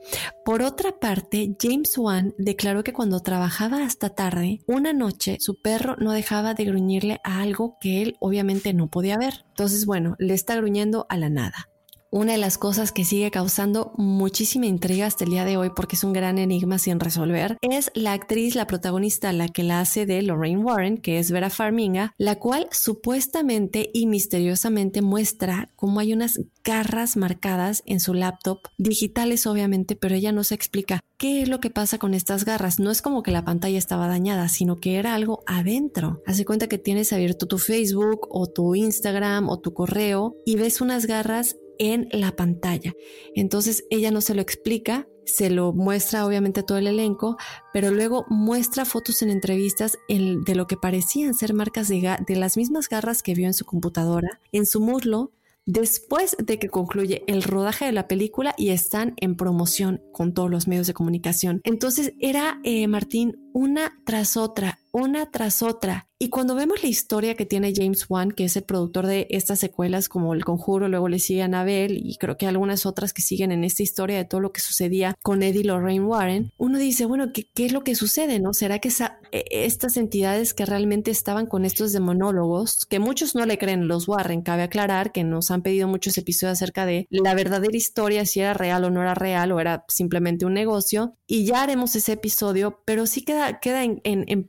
Por otra parte, James Wan declaró que cuando trabajaba hasta tarde, una noche su perro no dejaba de gruñirle a algo que él obviamente no podía ver. Entonces, bueno, le está gruñendo a la nada. Una de las cosas que sigue causando muchísima intriga hasta el día de hoy porque es un gran enigma sin resolver es la actriz, la protagonista, la que la hace de Lorraine Warren, que es Vera Farminga, la cual supuestamente y misteriosamente muestra cómo hay unas garras marcadas en su laptop, digitales obviamente, pero ella no se explica qué es lo que pasa con estas garras. No es como que la pantalla estaba dañada, sino que era algo adentro. Hace cuenta que tienes abierto tu Facebook o tu Instagram o tu correo y ves unas garras en la pantalla. Entonces ella no se lo explica, se lo muestra obviamente todo el elenco, pero luego muestra fotos en entrevistas de lo que parecían ser marcas de, las mismas garras que vio en su computadora, en su muslo, después de que concluye el rodaje de la película y están en promoción con todos los medios de comunicación. Entonces era, eh, Martín, una tras otra, una tras otra. Y cuando vemos la historia que tiene James Wan, que es el productor de estas secuelas como El Conjuro, luego le sigue Annabelle y creo que algunas otras que siguen en esta historia de todo lo que sucedía con Eddie Lorraine Warren, uno dice, bueno, ¿qué, es lo que sucede? ¿No? ¿Será que e, estas entidades que realmente estaban con estos demonólogos, que muchos no le creen los Warren, cabe aclarar que nos han pedido muchos episodios acerca de la verdadera historia, si era real o no era real o era simplemente un negocio, y ya haremos ese episodio, pero sí queda, queda en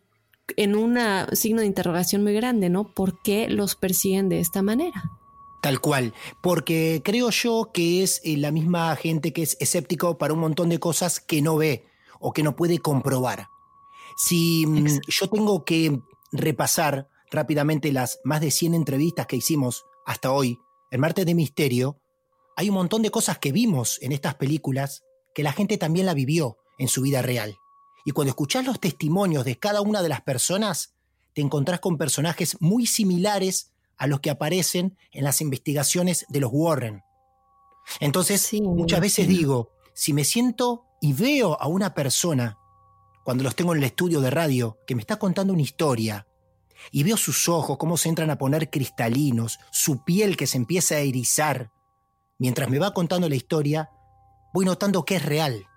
un signo de interrogación muy grande, ¿no? ¿Por qué los persiguen de esta manera? Tal cual, porque creo yo que es eh, la misma gente que es escéptico para un montón de cosas que no ve o que no puede comprobar. Si mm, yo tengo que repasar rápidamente las más de 100 entrevistas que hicimos hasta hoy, el martes de misterio, hay un montón de cosas que vimos en estas películas que la gente también la vivió en su vida real. Y cuando escuchás los testimonios de cada una de las personas, te encontrás con personajes muy similares a los que aparecen en las investigaciones de los Warren. Entonces, muchas veces digo, si me siento y veo a una persona, cuando los tengo en el estudio de radio, que me está contando una historia, y veo sus ojos, cómo se entran a poner cristalinos, su piel que se empieza a erizar, mientras me va contando la historia, voy notando que es real.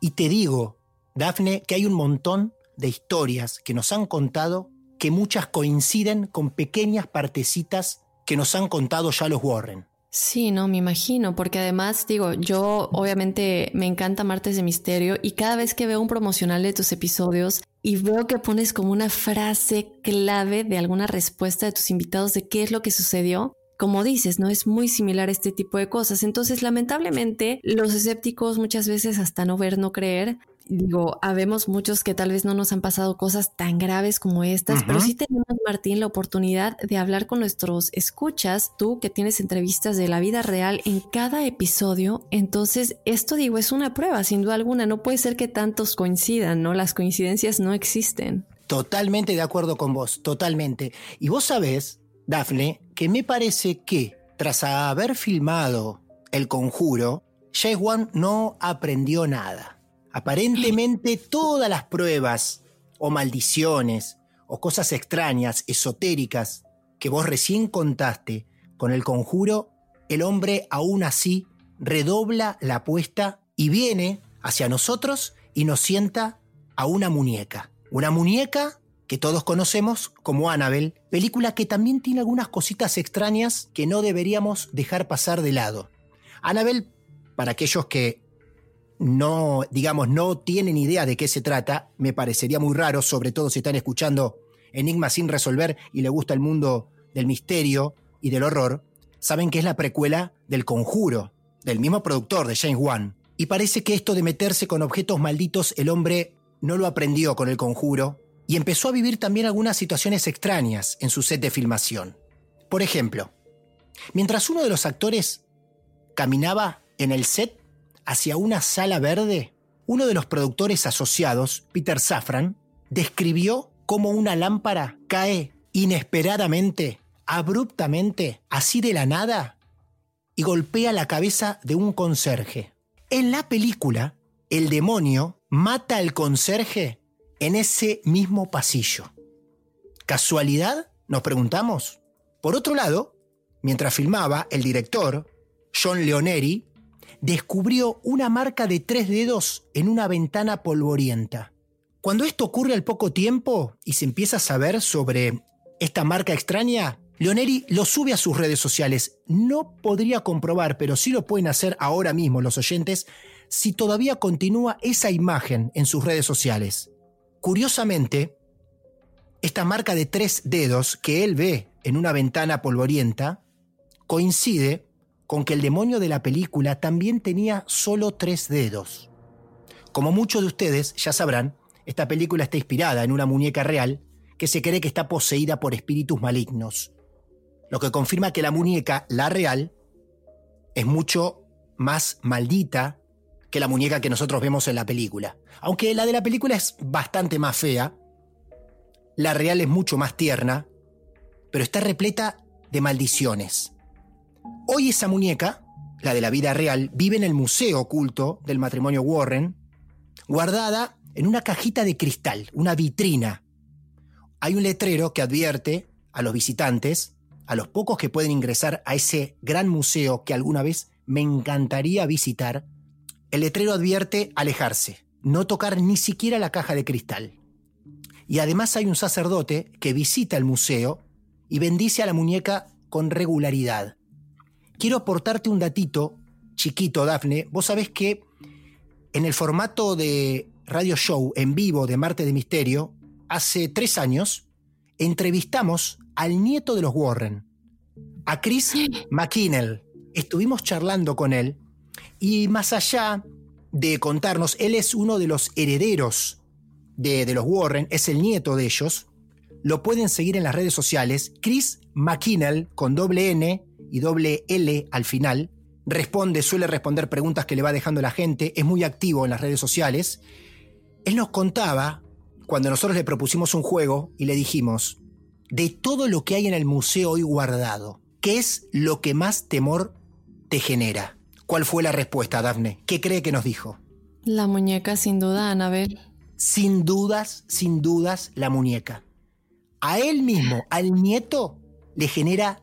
Y te digo, Dafne, que hay un montón de historias que nos han contado que muchas coinciden con pequeñas partecitas que nos han contado ya los Warren. Sí, no, me imagino, porque además digo, yo obviamente me encanta Martes de Misterio y cada vez que veo un promocional de tus episodios y veo que pones como una frase clave de alguna respuesta de tus invitados de qué es lo que sucedió, como dices, no es muy similar este tipo de cosas. Entonces, lamentablemente, los escépticos muchas veces hasta no ver, no creer, digo, habemos muchos que tal vez no nos han pasado cosas tan graves como estas, pero sí tenemos, Martín, la oportunidad de hablar con nuestros escuchas, tú que tienes entrevistas de la vida real en cada episodio. Entonces, esto digo, es una prueba, sin duda alguna, no puede ser que tantos coincidan, ¿no? Las coincidencias no existen. Totalmente de acuerdo con vos, totalmente. Y vos sabés, Dafne, que me parece que tras haber filmado El Conjuro, James Wan no aprendió nada. Aparentemente todas las pruebas o maldiciones o cosas extrañas, esotéricas, que vos recién contaste, con el conjuro, el hombre aún así redobla la apuesta y viene hacia nosotros y nos sienta a una muñeca. Una muñeca que todos conocemos como Annabelle, película que también tiene algunas cositas extrañas que no deberíamos dejar pasar de lado. Annabelle, para aquellos que no, digamos, no tienen idea de qué se trata, me parecería muy raro, sobre todo si están escuchando Enigma sin resolver y le gusta el mundo del misterio y del horror, saben que es la precuela del Conjuro, del mismo productor de James Wan. Y parece que esto de meterse con objetos malditos el hombre no lo aprendió con el Conjuro y empezó a vivir también algunas situaciones extrañas en su set de filmación. Por ejemplo, mientras uno de los actores caminaba en el set hacia una sala verde, uno de los productores asociados, Peter Safran, describió cómo una lámpara cae inesperadamente, abruptamente, así de la nada, y golpea la cabeza de un conserje. En la película, el demonio mata al conserje en ese mismo pasillo. ¿Casualidad? Nos preguntamos. Por otro lado, mientras filmaba, el director, John Leoneri, descubrió una marca de tres dedos en una ventana polvorienta. Cuando esto ocurre al poco tiempo y se empieza a saber sobre esta marca extraña, Leoneri lo sube a sus redes sociales. No podría comprobar, pero sí lo pueden hacer ahora mismo los oyentes, si todavía continúa esa imagen en sus redes sociales. Curiosamente, esta marca de tres dedos que él ve en una ventana polvorienta coincide con que el demonio de la película también tenía solo tres dedos. Como muchos de ustedes ya sabrán, esta película está inspirada en una muñeca real que se cree que está poseída por espíritus malignos, lo que confirma que la muñeca, la real, es mucho más maldita que la muñeca que nosotros vemos en la película. Aunque la de la película es bastante más fea, la real es mucho más tierna, pero está repleta de maldiciones. Hoy esa muñeca, la de la vida real, vive en el museo oculto del matrimonio Warren, guardada en una cajita de cristal, una vitrina. Hay un letrero que advierte a los visitantes, a los pocos que pueden ingresar a ese gran museo que alguna vez me encantaría visitar, el letrero advierte alejarse, no tocar ni siquiera la caja de cristal. Y además hay un sacerdote que visita el museo y bendice a la muñeca con regularidad. Quiero aportarte un datito chiquito, Dafne. Vos sabés que en el formato de radio show en vivo de Marte de Misterio, hace tres años, entrevistamos al nieto de los Warren, a Chris McKinnell. Estuvimos charlando con él y más allá de contarnos, él es uno de los herederos de, los Warren, es el nieto de ellos. Lo pueden seguir en las redes sociales. Chris McKinnell, con doble N y doble L al final, responde, suele responder preguntas que le va dejando la gente, es muy activo en las redes sociales. Él nos contaba, cuando nosotros le propusimos un juego y le dijimos, de todo lo que hay en el museo hoy guardado, ¿qué es lo que más temor te genera? ¿Cuál fue la respuesta, Dafne? ¿Qué cree que nos dijo? La muñeca, sin duda, Anabel. Sin dudas, sin dudas, la muñeca. A él mismo, al nieto, le genera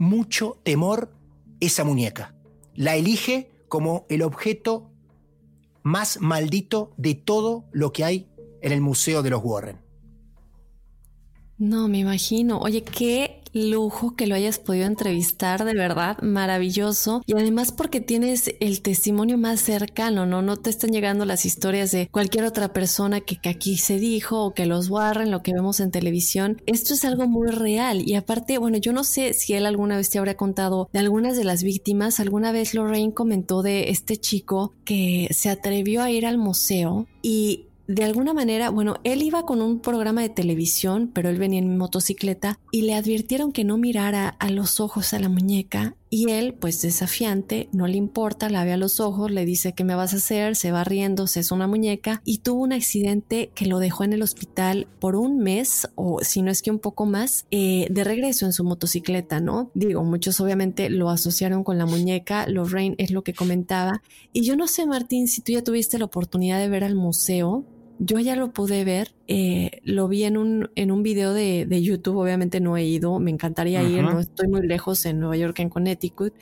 mucho temor esa muñeca. La elige como el objeto más maldito de todo lo que hay en el Museo de los Warren. No, me imagino. Oye, qué lujo que lo hayas podido entrevistar, de verdad, maravilloso. Y además porque tienes el testimonio más cercano, ¿no? No te están llegando las historias de cualquier otra persona que, aquí se dijo o que los Warren, lo que vemos en televisión. Esto es algo muy real. Y aparte, bueno, yo no sé si él alguna vez te habrá contado de algunas de las víctimas. Alguna vez Lorraine comentó de este chico que se atrevió a ir al museo y de alguna manera, bueno, él iba con un programa de televisión, pero él venía en motocicleta y le advirtieron que no mirara a los ojos a la muñeca y él, pues desafiante, no le importa, la ve a los ojos, le dice qué me vas a hacer, se va riendo, se es una muñeca y tuvo un accidente que lo dejó en el hospital por un mes o si no es que un poco más eh, de regreso en su motocicleta, ¿no? Digo, muchos obviamente lo asociaron con la muñeca, Lorraine es lo que comentaba y yo no sé Martín si tú ya tuviste la oportunidad de ver al museo yo ya lo pude ver, eh, lo vi en un, en un video de, YouTube, obviamente no he ido, me encantaría ir, no estoy muy lejos en Nueva York, en Connecticut,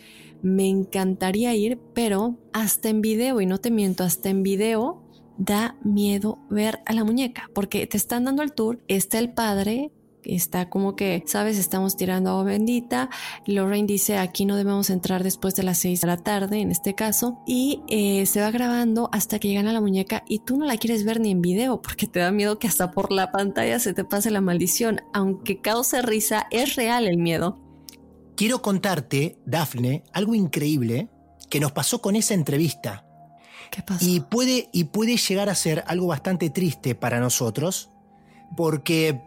me encantaría ir, pero hasta en video, y no te miento, hasta en video da miedo ver a la muñeca, porque te están dando el tour, está el padre, está como que, sabes, estamos tirando agua bendita. Lorraine dice, aquí no debemos entrar después de las 6 de la tarde, en este caso, y eh, se va grabando hasta que llegan a la muñeca y tú no la quieres ver ni en video porque te da miedo que hasta por la pantalla se te pase la maldición. Aunque cause risa, es real el miedo. Quiero contarte, Dafne, algo increíble que nos pasó con esa entrevista. ¿Qué pasó? Y puede, y puede llegar a ser algo bastante triste para nosotros, porque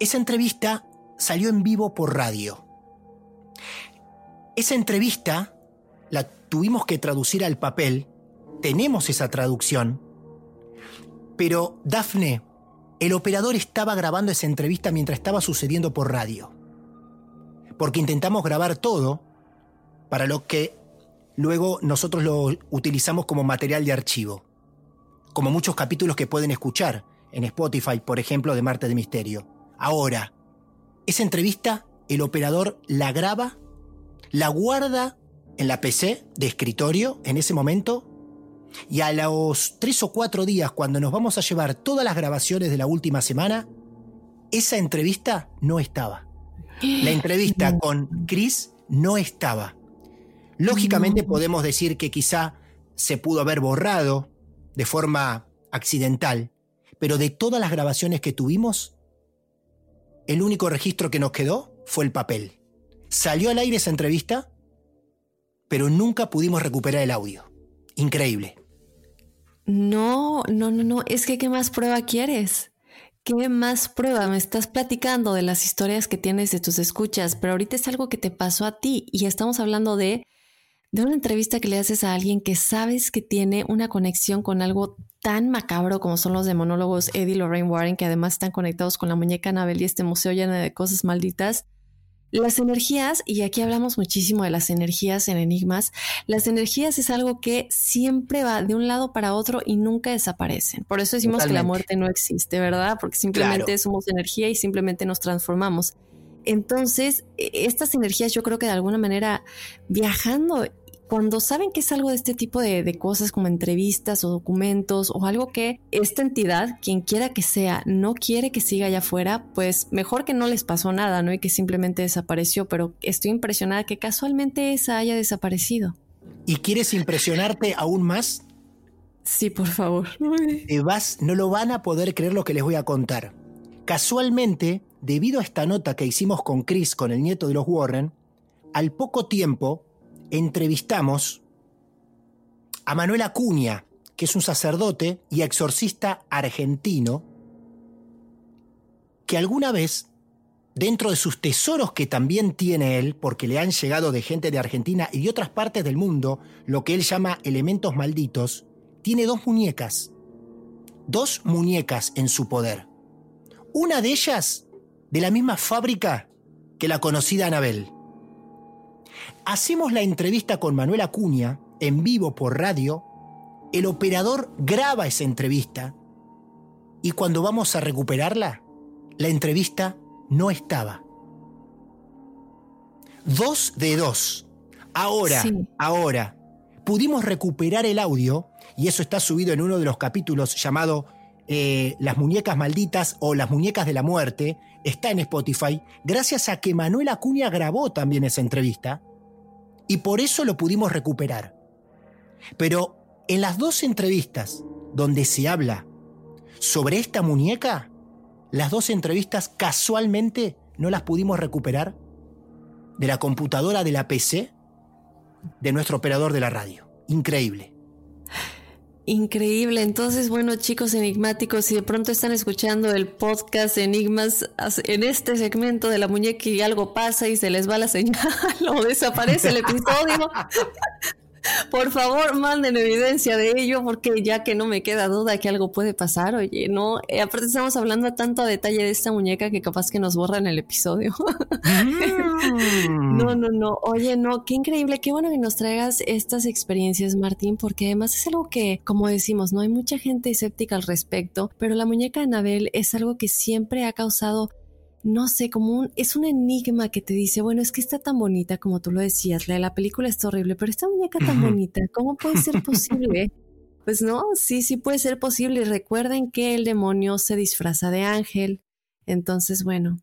esa entrevista salió en vivo por radio. Esa entrevista la tuvimos que traducir al papel, tenemos esa traducción, pero Dafne, el operador estaba grabando esa entrevista mientras estaba sucediendo por radio. Porque intentamos grabar todo para lo que luego nosotros lo utilizamos como material de archivo. Como muchos capítulos que pueden escuchar en Spotify, por ejemplo, de Marte de Misterio. Ahora, esa entrevista el operador la graba, la guarda en la PC de escritorio en ese momento y a los tres o cuatro días cuando nos vamos a llevar todas las grabaciones de la última semana, esa entrevista no estaba. La entrevista con Chris no estaba. Lógicamente podemos decir que quizá se pudo haber borrado de forma accidental, pero de todas las grabaciones que tuvimos, el único registro que nos quedó fue el papel. Salió al aire esa entrevista, pero nunca pudimos recuperar el audio. Increíble. No, no, no, no. Es que ¿qué más prueba quieres? ¿Qué más prueba? Me estás platicando de las historias que tienes de tus escuchas, pero ahorita es algo que te pasó a ti y estamos hablando de de una entrevista que le haces a alguien que sabes que tiene una conexión con algo tan macabro como son los demonólogos Eddie y Lorraine Warren, que además están conectados con la muñeca Anabel y este museo lleno de cosas malditas. Las energías, y aquí hablamos muchísimo de las energías en enigmas, las energías es algo que siempre va de un lado para otro y nunca desaparecen. Por eso decimos que la muerte no existe, ¿verdad? Porque simplemente somos energía y simplemente nos transformamos. Entonces, e, estas energías yo creo que de alguna manera viajando cuando saben que es algo de este tipo de, cosas como entrevistas o documentos o algo que esta entidad, quien quiera que sea, no quiere que siga allá afuera, pues mejor que no les pasó nada, ¿no? Y que simplemente desapareció, pero estoy impresionada que casualmente esa haya desaparecido. ¿Y quieres impresionarte aún más? Sí, por favor. Te vas, no lo van a poder creer lo que les voy a contar. Casualmente, debido a esta nota que hicimos con Chris, con el nieto de los Warren, al poco tiempo entrevistamos a Manuel Acuña, que es un sacerdote y exorcista argentino, que alguna vez, dentro de sus tesoros que también tiene él, porque le han llegado de gente de Argentina y de otras partes del mundo, lo que él llama elementos malditos, tiene dos muñecas. Dos muñecas en su poder. Una de ellas de la misma fábrica que la conocida Anabel. Hacemos la entrevista con Manuel Acuña en vivo por radio, el operador graba esa entrevista y cuando vamos a recuperarla, la entrevista no estaba. Dos de dos. Ahora, ahora, pudimos recuperar el audio y eso está subido en uno de los capítulos llamado eh, Las muñecas malditas o Las muñecas de la muerte. Está en Spotify, gracias a que Manuel Acuña grabó también esa entrevista y por eso lo pudimos recuperar. Pero en las dos entrevistas donde se habla sobre esta muñeca, las dos entrevistas casualmente no las pudimos recuperar de la computadora de la PC de nuestro operador de la radio. Increíble. Increíble. Entonces, bueno, chicos enigmáticos, si de pronto están escuchando el podcast Enigmas en este segmento de la muñeca y algo pasa y se les va la señal o desaparece el episodio, Por favor, manden evidencia de ello, porque ya que no me queda duda que algo puede pasar, oye, no, eh, aparte estamos hablando tanto a detalle de esta muñeca que capaz que nos borran el episodio. no, no, no, oye, no, qué increíble, qué bueno que nos traigas estas experiencias, Martín, porque además es algo que, como decimos, no hay mucha gente escéptica al respecto, pero la muñeca Anabel es algo que siempre ha causado no sé, como un, es un enigma que te dice, bueno, es que está tan bonita como tú lo decías, la, la película está horrible, pero esta muñeca tan bonita, ¿cómo puede ser posible? pues no, sí, sí puede ser posible. Recuerden que el demonio se disfraza de ángel. Entonces, bueno,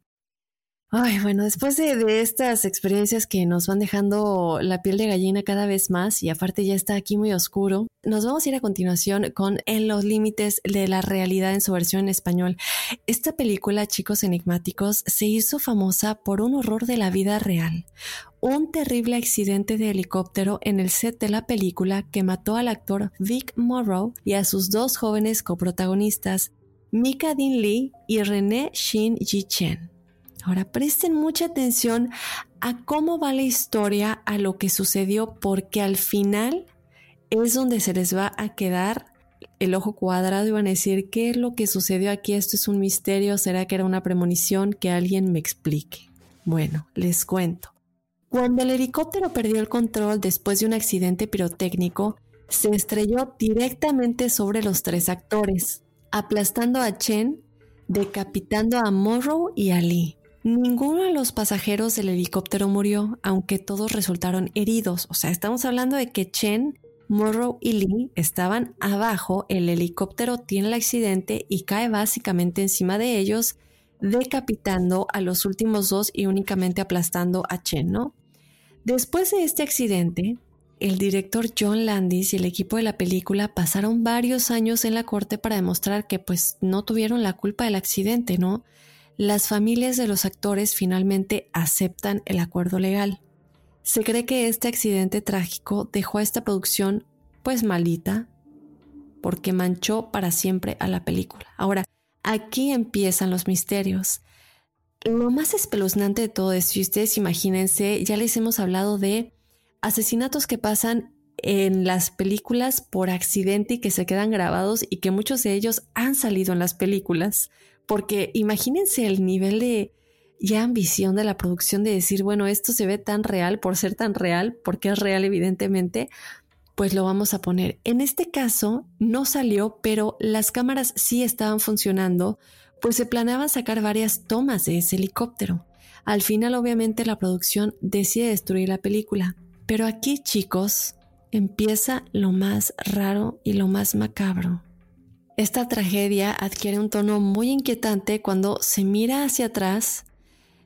Ay, bueno, después de, estas experiencias que nos van dejando la piel de gallina cada vez más y aparte ya está aquí muy oscuro, nos vamos a ir a continuación con En los límites de la realidad en su versión en español. Esta película, chicos enigmáticos, se hizo famosa por un horror de la vida real. Un terrible accidente de helicóptero en el set de la película que mató al actor Vic Morrow y a sus dos jóvenes coprotagonistas, Mika Din Lee y René Shin Ji Chen. Ahora presten mucha atención a cómo va la historia, a lo que sucedió, porque al final es donde se les va a quedar el ojo cuadrado y van a decir, ¿qué es lo que sucedió aquí? Esto es un misterio, ¿será que era una premonición? Que alguien me explique. Bueno, les cuento. Cuando el helicóptero perdió el control después de un accidente pirotécnico, se estrelló directamente sobre los tres actores, aplastando a Chen, decapitando a Morrow y a Lee. Ninguno de los pasajeros del helicóptero murió, aunque todos resultaron heridos. O sea, estamos hablando de que Chen, Morrow y Lee estaban abajo, el helicóptero tiene el accidente y cae básicamente encima de ellos, decapitando a los últimos dos y únicamente aplastando a Chen, ¿no? Después de este accidente, el director John Landis y el equipo de la película pasaron varios años en la corte para demostrar que pues no tuvieron la culpa del accidente, ¿no? Las familias de los actores finalmente aceptan el acuerdo legal. Se cree que este accidente trágico dejó a esta producción pues malita porque manchó para siempre a la película. Ahora, aquí empiezan los misterios. Lo más espeluznante de todo esto, y ustedes imagínense, ya les hemos hablado de asesinatos que pasan en las películas por accidente y que se quedan grabados y que muchos de ellos han salido en las películas porque imagínense el nivel de ya ambición de la producción de decir, bueno, esto se ve tan real por ser tan real, porque es real evidentemente, pues lo vamos a poner. En este caso no salió, pero las cámaras sí estaban funcionando, pues se planeaban sacar varias tomas de ese helicóptero. Al final obviamente la producción decide destruir la película. Pero aquí chicos empieza lo más raro y lo más macabro. Esta tragedia adquiere un tono muy inquietante cuando se mira hacia atrás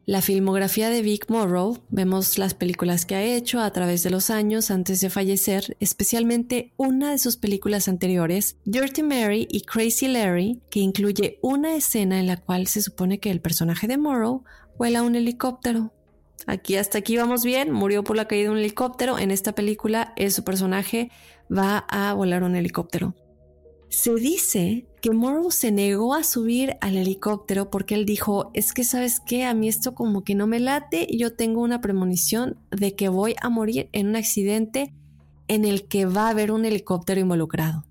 la filmografía de Vic Morrow, vemos las películas que ha hecho a través de los años antes de fallecer, especialmente una de sus películas anteriores, Dirty Mary y Crazy Larry, que incluye una escena en la cual se supone que el personaje de Morrow vuela un helicóptero. Aquí hasta aquí vamos bien, murió por la caída de un helicóptero, en esta película su personaje va a volar un helicóptero. Se dice que Morrow se negó a subir al helicóptero porque él dijo, es que sabes qué, a mí esto como que no me late y yo tengo una premonición de que voy a morir en un accidente en el que va a haber un helicóptero involucrado.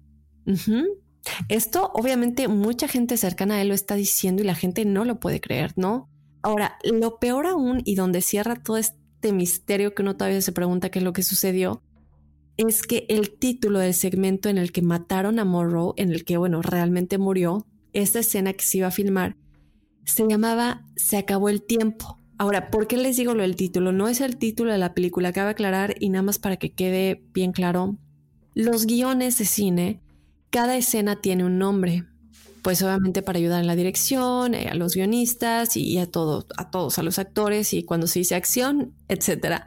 Esto obviamente mucha gente cercana a él lo está diciendo y la gente no lo puede creer, ¿no? Ahora, lo peor aún y donde cierra todo este misterio que uno todavía se pregunta qué es lo que sucedió, es que el título del segmento en el que mataron a Morrow, en el que, bueno, realmente murió, esta escena que se iba a filmar, se llamaba Se acabó el tiempo. Ahora, ¿por qué les digo lo del título? No es el título de la película, cabe aclarar y nada más para que quede bien claro. Los guiones de cine, cada escena tiene un nombre pues obviamente para ayudar en la dirección, eh, a los guionistas y, a todo, a todos, a los actores y cuando se dice acción, etcétera.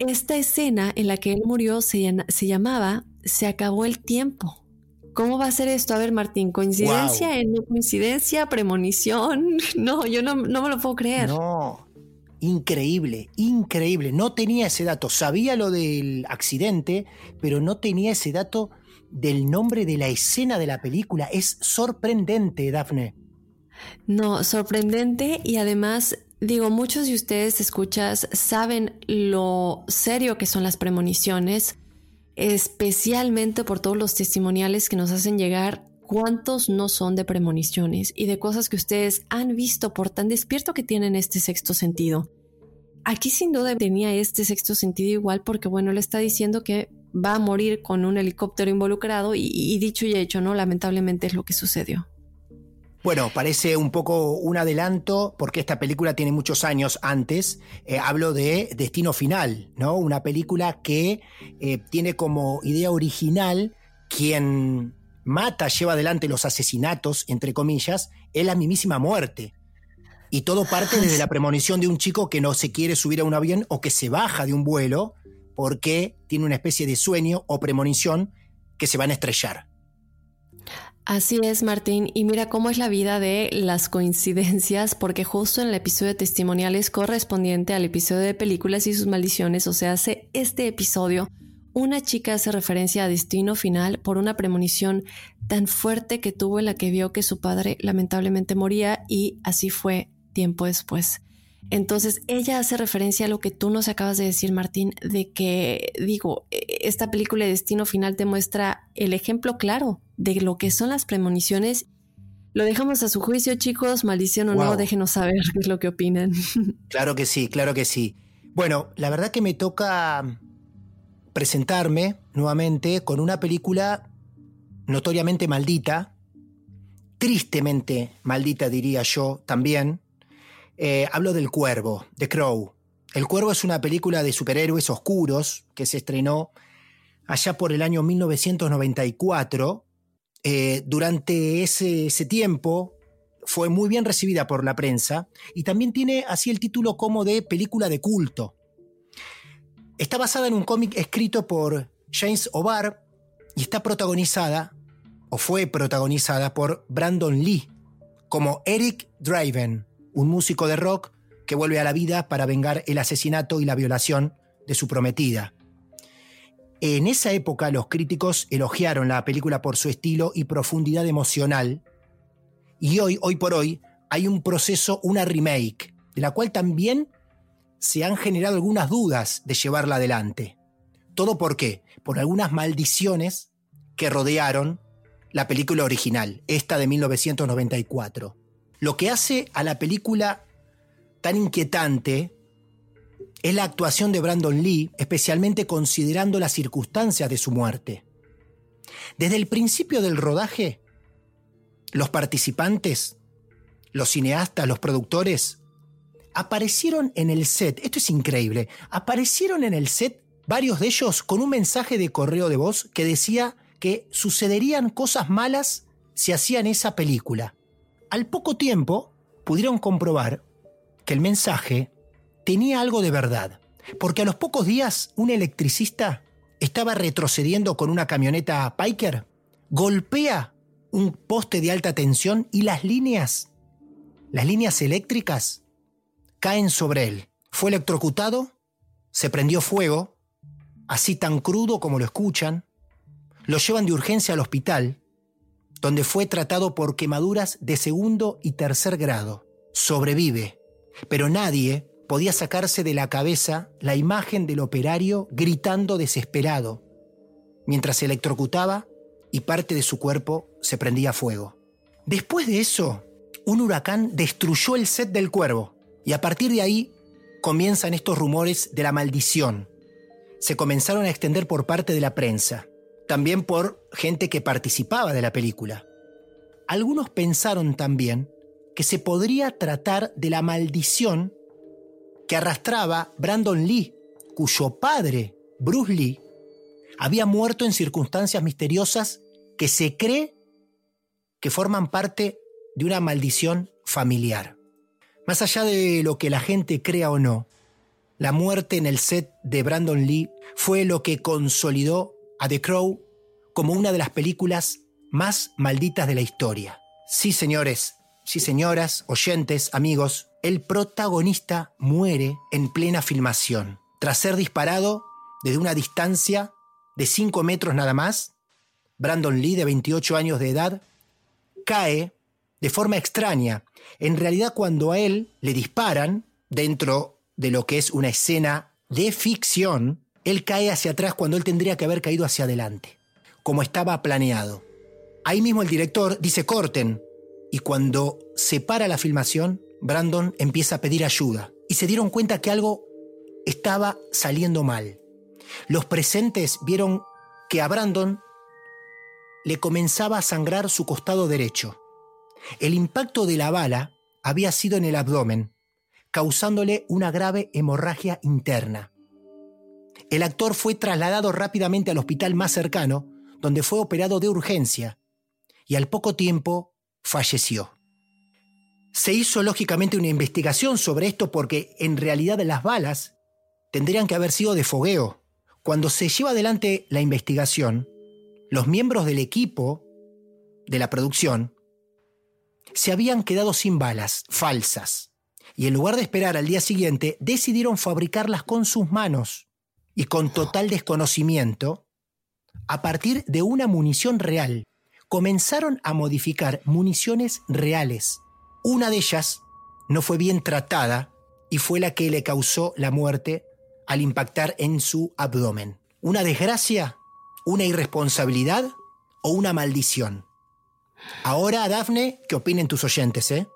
Esta escena en la que él murió se, se llamaba Se acabó el tiempo. ¿Cómo va a ser esto? A ver, Martín, ¿coincidencia? ¿No coincidencia? ¿Premonición? No, yo no, no me lo puedo creer. No, increíble, increíble. No tenía ese dato. Sabía lo del accidente, pero no tenía ese dato del nombre de la escena de la película. Es sorprendente, Dafne. No, sorprendente y además, digo, muchos de ustedes escuchas saben lo serio que son las premoniciones. especialmente por todos los testimoniales que nos hacen llegar cuántos no son de premoniciones y de cosas que ustedes han visto por tan despierto que tienen este sexto sentido. Aquí sin duda tenía este sexto sentido igual porque bueno, le está diciendo que va a morir con un helicóptero involucrado y, dicho y hecho, ¿no? Lamentablemente es lo que sucedió. Bueno, parece un poco un adelanto porque esta película tiene muchos años antes. Eh, hablo de Destino Final, ¿no? Una película que eh, tiene como idea original quien mata, lleva adelante los asesinatos, entre comillas, es la mismísima muerte. Y todo parte desde la premonición de un chico que no se quiere subir a un avión o que se baja de un vuelo porque tiene una especie de sueño o premonición que se van a estrellar. Así es, Martín. Y mira cómo es la vida de las coincidencias, porque justo en el episodio de testimoniales correspondiente al episodio de películas y sus maldiciones, o sea, hace este episodio, una chica hace referencia a destino final por una premonición tan fuerte que tuvo en la que vio que su padre lamentablemente moría y así fue tiempo después. Entonces, ella hace referencia a lo que tú nos acabas de decir, Martín, de que, digo, esta película de Destino Final te muestra el ejemplo claro de lo que son las premoniciones. Lo dejamos a su juicio, chicos, maldición o no, déjenos saber qué es lo que opinan. Claro que sí, claro que sí. Bueno, la verdad que me toca presentarme nuevamente con una película notoriamente maldita, tristemente maldita diría yo también, eh, hablo del Cuervo, The Crow. El Cuervo es una película de superhéroes oscuros que se estrenó allá por el año 1994. Eh, durante ese, ese tiempo fue muy bien recibida por la prensa y también tiene así el título como de película de culto. Está basada en un cómic escrito por James O'Barr y está protagonizada, o fue protagonizada por Brandon Lee, como Eric Draven, un músico de rock que vuelve a la vida para vengar el asesinato y la violación de su prometida. En esa época los críticos elogiaron la película por su estilo y profundidad emocional, y hoy, hoy por hoy, hay un proceso, una remake, de la cual también se han generado algunas dudas de llevarla adelante. ¿Todo por qué? Por algunas maldiciones que rodearon la película original, esta de 1994. Lo que hace a la película tan inquietante es la actuación de Brandon Lee, especialmente considerando las circunstancias de su muerte. Desde el principio del rodaje, los participantes, los cineastas, los productores, aparecieron en el set, esto es increíble, aparecieron en el set varios de ellos con un mensaje de correo de voz que decía que sucederían cosas malas si hacían esa película. Al poco tiempo pudieron comprobar que el mensaje tenía algo de verdad, porque a los pocos días un electricista estaba retrocediendo con una camioneta Piker, golpea un poste de alta tensión y las líneas, las líneas eléctricas, caen sobre él. Fue electrocutado, se prendió fuego, así tan crudo como lo escuchan, lo llevan de urgencia al hospital donde fue tratado por quemaduras de segundo y tercer grado. Sobrevive, pero nadie podía sacarse de la cabeza la imagen del operario gritando desesperado, mientras se electrocutaba y parte de su cuerpo se prendía fuego. Después de eso, un huracán destruyó el set del cuervo y a partir de ahí comienzan estos rumores de la maldición. Se comenzaron a extender por parte de la prensa también por gente que participaba de la película. Algunos pensaron también que se podría tratar de la maldición que arrastraba Brandon Lee, cuyo padre, Bruce Lee, había muerto en circunstancias misteriosas que se cree que forman parte de una maldición familiar. Más allá de lo que la gente crea o no, la muerte en el set de Brandon Lee fue lo que consolidó a The Crow como una de las películas más malditas de la historia. Sí, señores, sí, señoras, oyentes, amigos, el protagonista muere en plena filmación. Tras ser disparado desde una distancia de 5 metros nada más, Brandon Lee, de 28 años de edad, cae de forma extraña. En realidad, cuando a él le disparan, dentro de lo que es una escena de ficción, Él cae hacia atrás cuando él tendría que haber caído hacia adelante, como estaba planeado. Ahí mismo el director dice corten, y cuando se para la filmación, Brandon empieza a pedir ayuda, y se dieron cuenta que algo estaba saliendo mal. Los presentes vieron que a Brandon le comenzaba a sangrar su costado derecho. El impacto de la bala había sido en el abdomen, causándole una grave hemorragia interna. El actor fue trasladado rápidamente al hospital más cercano, donde fue operado de urgencia, y al poco tiempo falleció. Se hizo lógicamente una investigación sobre esto porque en realidad las balas tendrían que haber sido de fogueo. Cuando se lleva adelante la investigación, los miembros del equipo de la producción se habían quedado sin balas falsas y en lugar de esperar al día siguiente decidieron fabricarlas con sus manos y con total desconocimiento a partir de una munición real. Comenzaron a modificar municiones reales. Una de ellas no fue bien tratada y fue la que le causó la muerte al impactar en su abdomen. Una desgracia, una irresponsabilidad o una maldición. Ahora, Dafne, ¿qué opinen tus oyentes, eh?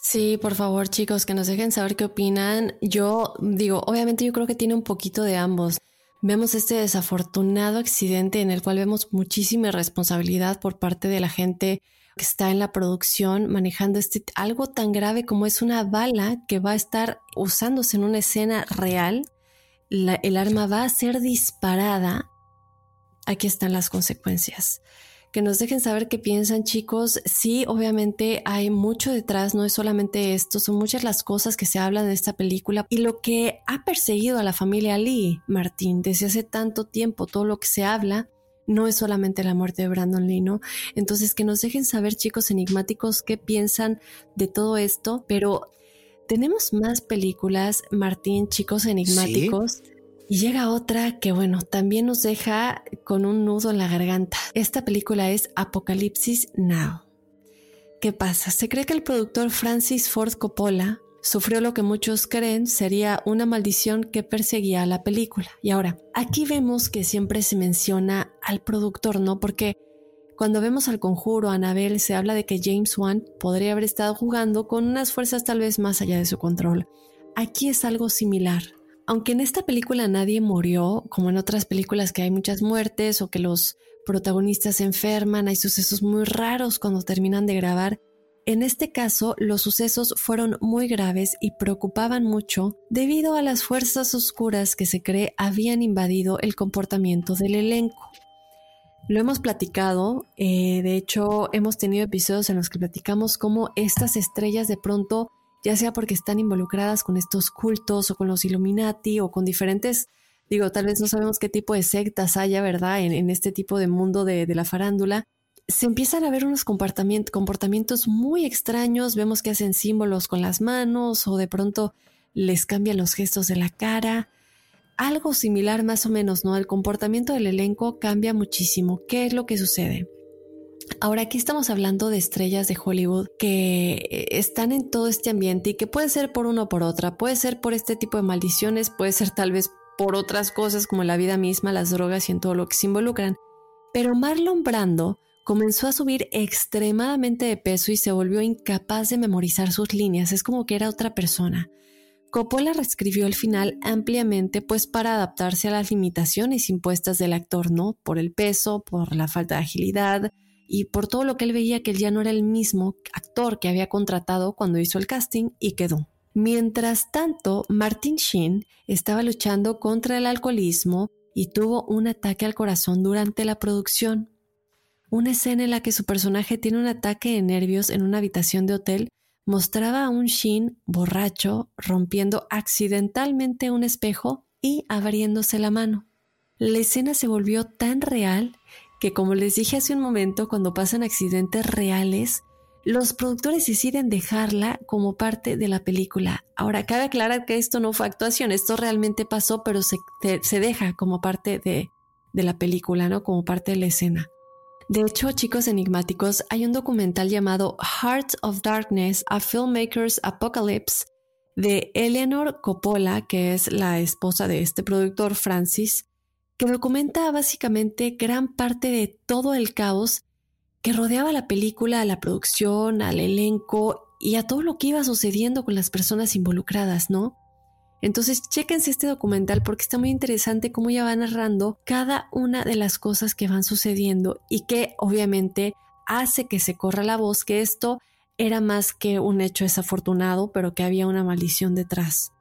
Sí, por favor, chicos, que nos dejen saber qué opinan. Yo digo, obviamente yo creo que tiene un poquito de ambos. Vemos este desafortunado accidente en el cual vemos muchísima responsabilidad por parte de la gente que está en la producción manejando este algo tan grave como es una bala que va a estar usándose en una escena real. el arma va a ser disparada. Aquí están las consecuencias que nos dejen saber qué piensan chicos. Sí, obviamente hay mucho detrás, no es solamente esto, son muchas las cosas que se hablan de esta película y lo que ha perseguido a la familia Lee, Martín, desde hace tanto tiempo, todo lo que se habla. No es solamente la muerte de Brandon Lee, ¿no? Entonces, que nos dejen saber, chicos enigmáticos, qué piensan de todo esto. Pero tenemos más películas, Martín, chicos enigmáticos. Y llega otra que, bueno, también nos deja con un nudo en la garganta. Esta película es Apocalipsis Now. ¿Qué pasa? Se cree que el productor Francis Ford Coppola sufrió lo que muchos creen sería una maldición que perseguía a la película. Y ahora, aquí vemos que siempre se menciona al productor, ¿no? Porque cuando vemos al conjuro, a Anabel, se habla de que James Wan podría haber estado jugando con unas fuerzas tal vez más allá de su control. Aquí es algo similar. Aunque en esta película nadie murió, como en otras películas que hay muchas muertes o que los protagonistas se enferman, hay sucesos muy raros cuando terminan de grabar, en este caso, los sucesos fueron muy graves y preocupaban mucho debido a las fuerzas oscuras que se cree habían invadido el comportamiento del elenco. Lo hemos platicado, eh, de hecho hemos tenido episodios en los que platicamos cómo estas estrellas de pronto ya sea porque están involucradas con estos cultos o con los Illuminati o con diferentes, digo, tal vez no sabemos qué tipo de sectas haya, ¿verdad? En, este tipo de mundo de, la farándula. Se empiezan a ver unos comportamientos, comportamientos muy extraños, vemos que hacen símbolos con las manos o de pronto les cambian los gestos de la cara. Algo similar más o menos, ¿no? El comportamiento del elenco cambia muchísimo. ¿Qué es lo que sucede? Ahora aquí estamos hablando de estrellas de Hollywood que están en todo este ambiente y que puede ser por una o por otra, puede ser por este tipo de maldiciones, puede ser tal vez por otras cosas como la vida misma, las drogas y en todo lo que se involucran. Pero Marlon Brando comenzó a subir extremadamente de peso y se volvió incapaz de memorizar sus líneas, es como que era otra persona. Coppola reescribió el final ampliamente pues para adaptarse a las limitaciones impuestas del actor, ¿no? Por el peso, por la falta de agilidad, y por todo lo que él veía que él ya no era el mismo actor que había contratado cuando hizo el casting y quedó. Mientras tanto, Martin Sheen estaba luchando contra el alcoholismo y tuvo un ataque al corazón durante la producción. Una escena en la que su personaje tiene un ataque de nervios en una habitación de hotel mostraba a un Sheen borracho rompiendo accidentalmente un espejo y abriéndose la mano. La escena se volvió tan real que como les dije hace un momento, cuando pasan accidentes reales, los productores deciden dejarla como parte de la película. Ahora, cabe aclarar que esto no fue actuación, esto realmente pasó, pero se, se deja como parte de, de la película, ¿no? Como parte de la escena. De hecho, chicos enigmáticos, hay un documental llamado Heart of Darkness, A Filmmaker's Apocalypse, de Eleanor Coppola, que es la esposa de este productor Francis, que documenta básicamente gran parte de todo el caos que rodeaba la película, a la producción, al elenco y a todo lo que iba sucediendo con las personas involucradas, ¿no? Entonces, chéquense este documental porque está muy interesante cómo ella va narrando cada una de las cosas que van sucediendo y que obviamente hace que se corra la voz que esto era más que un hecho desafortunado, pero que había una maldición detrás.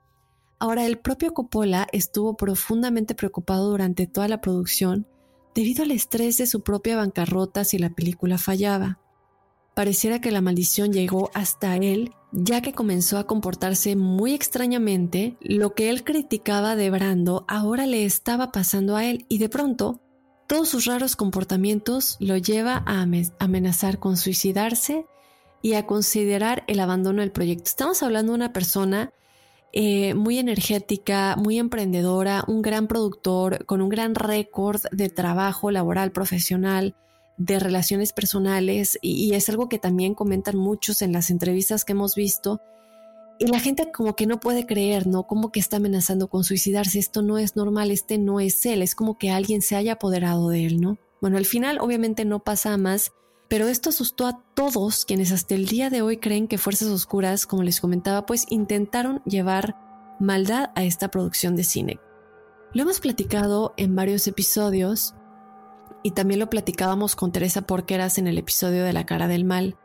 Ahora, el propio Coppola estuvo profundamente preocupado durante toda la producción debido al estrés de su propia bancarrota si la película fallaba. Pareciera que la maldición llegó hasta él, ya que comenzó a comportarse muy extrañamente, lo que él criticaba de Brando ahora le estaba pasando a él y de pronto todos sus raros comportamientos lo lleva a amenazar con suicidarse y a considerar el abandono del proyecto. Estamos hablando de una persona eh, muy energética, muy emprendedora, un gran productor, con un gran récord de trabajo laboral, profesional, de relaciones personales, y, es algo que también comentan muchos en las entrevistas que hemos visto. Y la gente como que no puede creer, ¿no? Como que está amenazando con suicidarse, esto no es normal, este no es él, es como que alguien se haya apoderado de él, ¿no? Bueno, al final obviamente no pasa más pero esto asustó a todos quienes hasta el día de hoy creen que Fuerzas Oscuras, como les comentaba, pues intentaron llevar maldad a esta producción de cine. Lo hemos platicado en varios episodios y también lo platicábamos con Teresa Porqueras en el episodio de La cara del mal.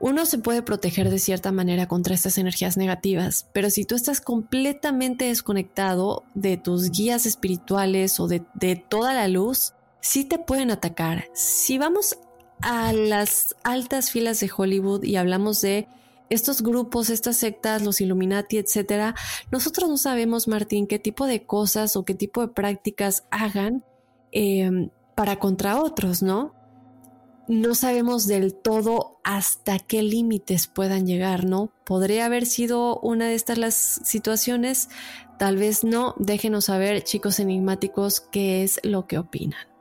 Uno se puede proteger de cierta manera contra estas energías negativas, pero si tú estás completamente desconectado de tus guías espirituales o de, de toda la luz, sí te pueden atacar. Si vamos a las altas filas de Hollywood y hablamos de estos grupos, estas sectas, los Illuminati, etcétera, nosotros no sabemos, Martín, qué tipo de cosas o qué tipo de prácticas hagan em, para contra otros, ¿no? No sabemos del todo hasta qué límites puedan llegar, ¿no? ¿Podría haber sido una de estas las situaciones? Tal vez no. Déjenos saber, chicos enigmáticos, qué es lo que opinan.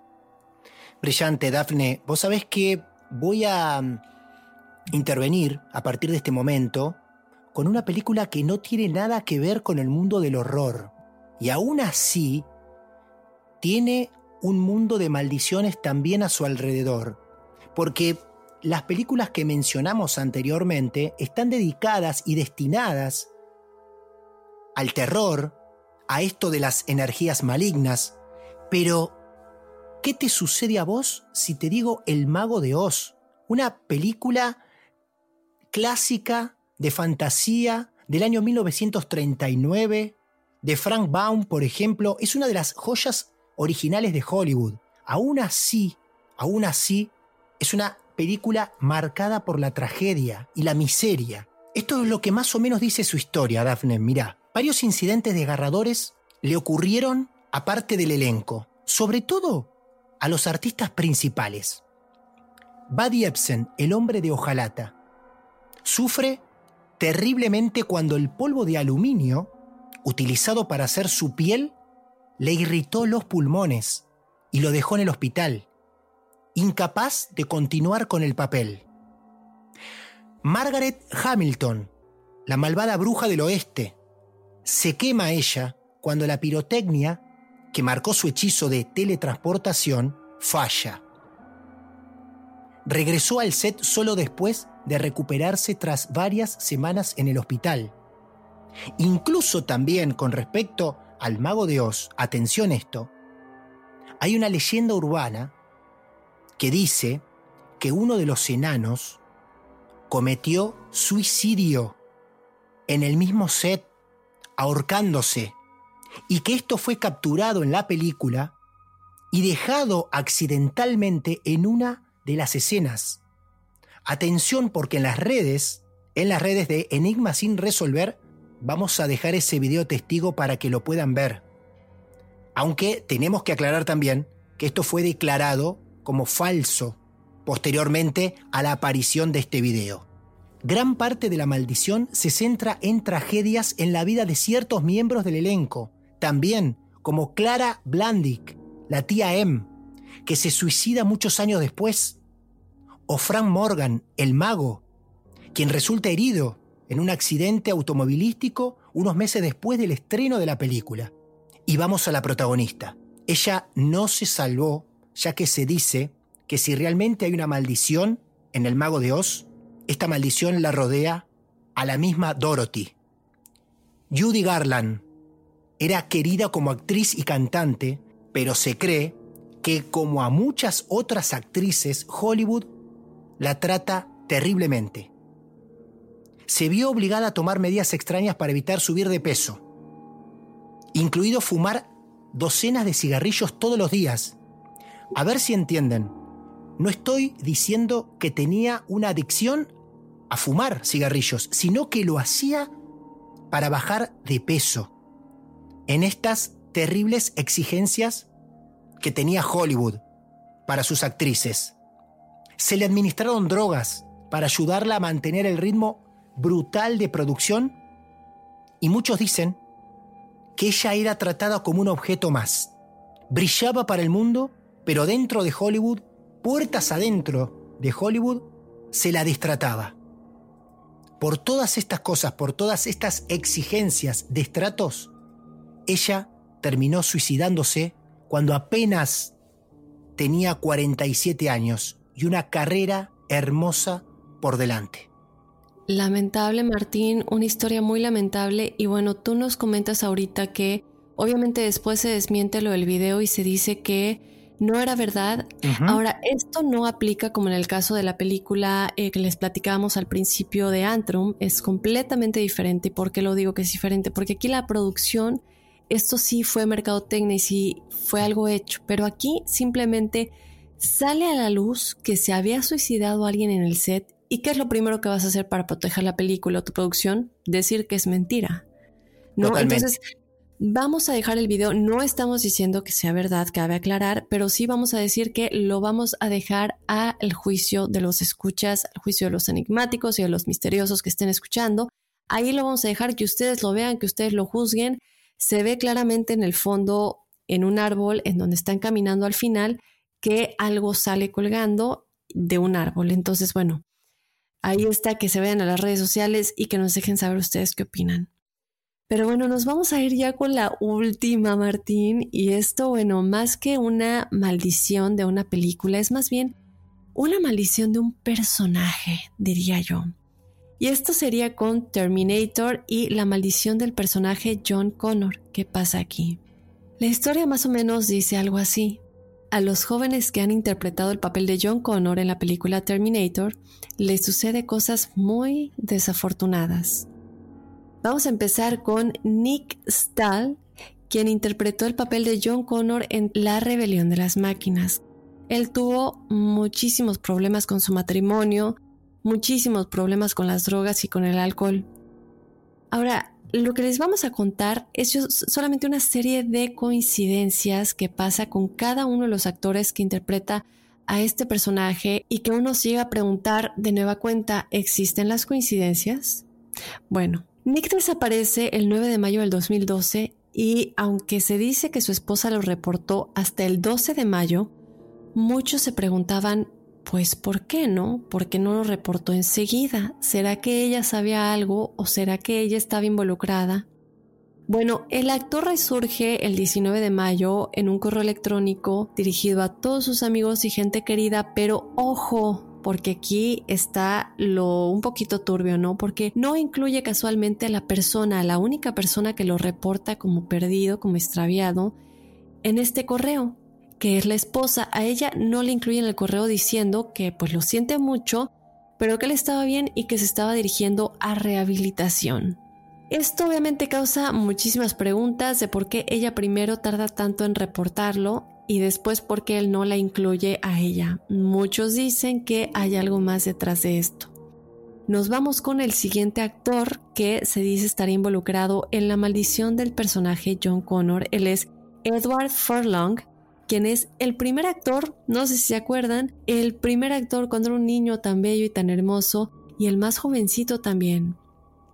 Brillante, Dafne. Vos sabés que voy a mm, intervenir a partir de este momento con una película que no tiene nada que ver con el mundo del horror. Y aún así, tiene un mundo de maldiciones también a su alrededor. Porque las películas que mencionamos anteriormente están dedicadas y destinadas al terror, a esto de las energías malignas, pero ¿Qué te sucede a vos si te digo El Mago de Oz? Una película clásica de fantasía del año 1939 de Frank Baum, por ejemplo, es una de las joyas originales de Hollywood. Aún así, aún así, es una película marcada por la tragedia y la miseria. Esto es lo que más o menos dice su historia, Daphne. Mirá, varios incidentes desgarradores le ocurrieron aparte del elenco. Sobre todo a los artistas principales. Buddy Ebsen, el hombre de hojalata, sufre terriblemente cuando el polvo de aluminio, utilizado para hacer su piel, le irritó los pulmones y lo dejó en el hospital, incapaz de continuar con el papel. Margaret Hamilton, la malvada bruja del oeste, se quema ella cuando la pirotecnia que marcó su hechizo de teletransportación, falla. Regresó al set solo después de recuperarse tras varias semanas en el hospital. Incluso también con respecto al mago de Oz, atención esto, hay una leyenda urbana que dice que uno de los enanos cometió suicidio en el mismo set, ahorcándose y que esto fue capturado en la película y dejado accidentalmente en una de las escenas. Atención porque en las redes, en las redes de Enigma sin resolver, vamos a dejar ese video testigo para que lo puedan ver. Aunque tenemos que aclarar también que esto fue declarado como falso posteriormente a la aparición de este video. Gran parte de la maldición se centra en tragedias en la vida de ciertos miembros del elenco, también como Clara Blandick, la tía M, que se suicida muchos años después, o Frank Morgan, el mago, quien resulta herido en un accidente automovilístico unos meses después del estreno de la película. Y vamos a la protagonista. Ella no se salvó, ya que se dice que si realmente hay una maldición en el mago de Oz, esta maldición la rodea a la misma Dorothy. Judy Garland era querida como actriz y cantante, pero se cree que como a muchas otras actrices, Hollywood la trata terriblemente. Se vio obligada a tomar medidas extrañas para evitar subir de peso, incluido fumar docenas de cigarrillos todos los días. A ver si entienden. No estoy diciendo que tenía una adicción a fumar cigarrillos, sino que lo hacía para bajar de peso en estas terribles exigencias que tenía Hollywood para sus actrices. Se le administraron drogas para ayudarla a mantener el ritmo brutal de producción y muchos dicen que ella era tratada como un objeto más. Brillaba para el mundo, pero dentro de Hollywood, puertas adentro de Hollywood, se la distrataba. Por todas estas cosas, por todas estas exigencias de ella terminó suicidándose cuando apenas tenía 47 años y una carrera hermosa por delante. Lamentable, Martín, una historia muy lamentable. Y bueno, tú nos comentas ahorita que obviamente después se desmiente lo del video y se dice que no era verdad. Ahora, esto no aplica como en el caso de la película eh, que les platicábamos al principio de Antrum, es completamente diferente. ¿Por qué lo digo que es diferente? Porque aquí la producción, esto sí fue mercadotecnia y sí fue algo hecho, pero aquí simplemente sale a la luz que se había suicidado alguien en el set ¿Y qué es lo primero que vas a hacer para proteger la película o tu producción? Decir que es mentira. ¿no? Entonces, vamos a dejar el video. No estamos diciendo que sea verdad, cabe aclarar, pero sí vamos a decir que lo vamos a dejar al juicio de los escuchas, al juicio de los enigmáticos y de los misteriosos que estén escuchando. Ahí lo vamos a dejar que ustedes lo vean, que ustedes lo juzguen. Se ve claramente en el fondo, en un árbol, en donde están caminando al final, que algo sale colgando de un árbol. Entonces, bueno, Ahí está, que se vean a las redes sociales y que nos dejen saber ustedes qué opinan. Pero bueno, nos vamos a ir ya con la última, Martín. Y esto, bueno, más que una maldición de una película, es más bien una maldición de un personaje, diría yo. Y esto sería con Terminator y la maldición del personaje John Connor. ¿Qué pasa aquí? La historia más o menos dice algo así a los jóvenes que han interpretado el papel de John Connor en la película Terminator les sucede cosas muy desafortunadas. Vamos a empezar con Nick Stahl, quien interpretó el papel de John Connor en La rebelión de las máquinas. Él tuvo muchísimos problemas con su matrimonio, muchísimos problemas con las drogas y con el alcohol. Ahora, lo que les vamos a contar es solamente una serie de coincidencias que pasa con cada uno de los actores que interpreta a este personaje y que uno llega a preguntar de nueva cuenta, ¿existen las coincidencias? Bueno, Nick desaparece el 9 de mayo del 2012 y aunque se dice que su esposa lo reportó hasta el 12 de mayo, muchos se preguntaban pues ¿por qué no? ¿Por qué no lo reportó enseguida? ¿Será que ella sabía algo o será que ella estaba involucrada? Bueno, el actor resurge el 19 de mayo en un correo electrónico dirigido a todos sus amigos y gente querida, pero ojo, porque aquí está lo un poquito turbio, ¿no? Porque no incluye casualmente a la persona, la única persona que lo reporta como perdido, como extraviado, en este correo que es la esposa, a ella no le incluyen el correo diciendo que pues lo siente mucho, pero que él estaba bien y que se estaba dirigiendo a rehabilitación. Esto obviamente causa muchísimas preguntas de por qué ella primero tarda tanto en reportarlo y después por qué él no la incluye a ella. Muchos dicen que hay algo más detrás de esto. Nos vamos con el siguiente actor que se dice estar involucrado en la maldición del personaje John Connor. Él es Edward Furlong, quien es el primer actor, no sé si se acuerdan, el primer actor cuando era un niño tan bello y tan hermoso y el más jovencito también.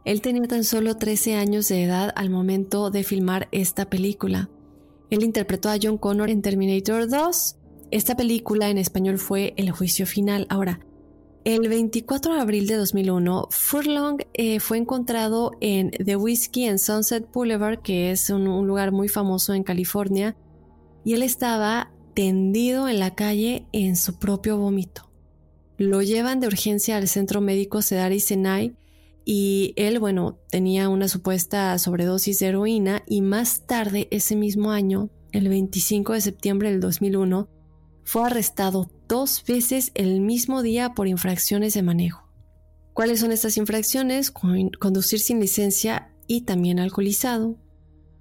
Él tenía tan solo 13 años de edad al momento de filmar esta película. Él interpretó a John Connor en Terminator 2. Esta película en español fue El juicio final. Ahora, El 24 de abril de 2001, Furlong eh, fue encontrado en The Whiskey en Sunset Boulevard, que es un lugar muy famoso en California, y él estaba tendido en la calle en su propio vómito. Lo llevan de urgencia al centro médico Cedar Sinai y él, bueno, tenía una supuesta sobredosis de heroína y más tarde ese mismo año, el 25 de septiembre del 2001, fue arrestado dos veces el mismo día por infracciones de manejo. ¿Cuáles son estas infracciones? Conducir sin licencia y también alcoholizado.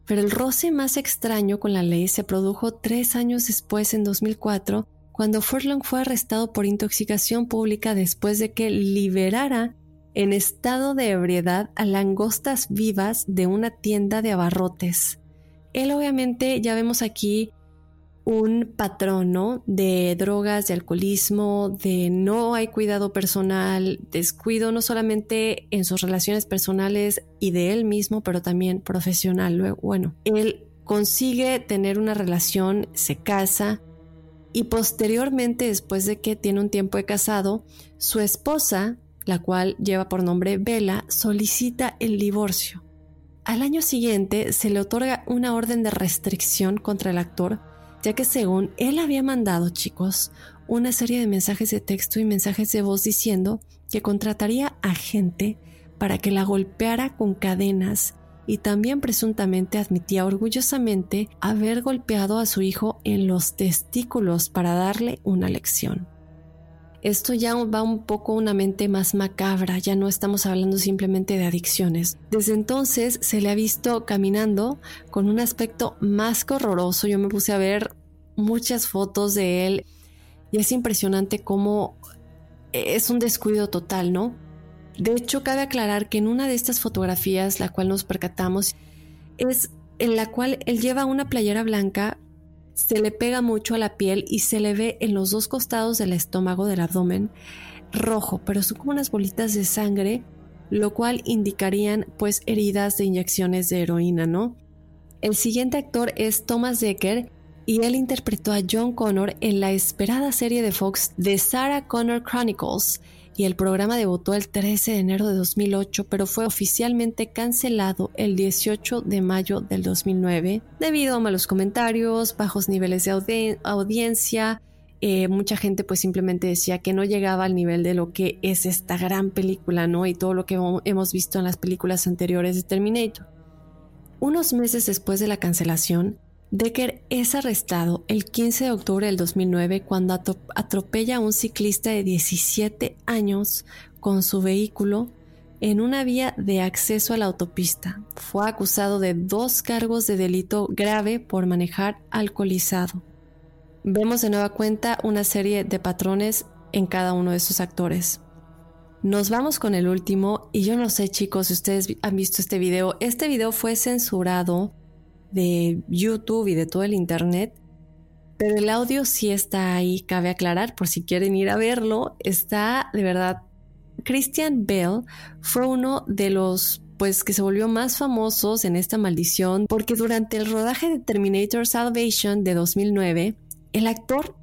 Pero el roce más extraño con la ley se produjo tres años después, en 2004, cuando Furlong fue arrestado por intoxicación pública después de que liberara en estado de ebriedad a langostas vivas de una tienda de abarrotes. Él obviamente ya vemos aquí un patrono de drogas, de alcoholismo, de no hay cuidado personal, descuido no solamente en sus relaciones personales y de él mismo, pero también profesional. Luego, bueno, él consigue tener una relación, se casa y posteriormente, después de que tiene un tiempo de casado, su esposa, la cual lleva por nombre Bella, solicita el divorcio. Al año siguiente se le otorga una orden de restricción contra el actor ya que según él había mandado, chicos, una serie de mensajes de texto y mensajes de voz diciendo que contrataría a gente para que la golpeara con cadenas y también presuntamente admitía orgullosamente haber golpeado a su hijo en los testículos para darle una lección. Esto ya va un poco una mente más macabra, ya no estamos hablando simplemente de adicciones. Desde entonces se le ha visto caminando con un aspecto más horroroso. Yo me puse a ver muchas fotos de él y es impresionante cómo es un descuido total, ¿no? De hecho, cabe aclarar que en una de estas fotografías, la cual nos percatamos, es en la cual él lleva una playera blanca se le pega mucho a la piel y se le ve en los dos costados del estómago del abdomen rojo, pero son como unas bolitas de sangre, lo cual indicarían pues heridas de inyecciones de heroína, ¿no? El siguiente actor es Thomas Decker y él interpretó a John Connor en la esperada serie de Fox The Sarah Connor Chronicles, y el programa debutó el 13 de enero de 2008, pero fue oficialmente cancelado el 18 de mayo del 2009 debido a malos comentarios, bajos niveles de audiencia. Eh, mucha gente pues simplemente decía que no llegaba al nivel de lo que es esta gran película, ¿no? Y todo lo que hemos visto en las películas anteriores de Terminator. Unos meses después de la cancelación, Decker es arrestado el 15 de octubre del 2009 cuando atropella a un ciclista de 17 años con su vehículo en una vía de acceso a la autopista. Fue acusado de dos cargos de delito grave por manejar alcoholizado. Vemos de nueva cuenta una serie de patrones en cada uno de sus actores. Nos vamos con el último y yo no sé chicos si ustedes han visto este video. Este video fue censurado de YouTube y de todo el Internet, pero el audio sí está ahí, cabe aclarar, por si quieren ir a verlo, está de verdad. Christian Bell fue uno de los pues que se volvió más famosos en esta maldición porque durante el rodaje de Terminator Salvation de 2009, el actor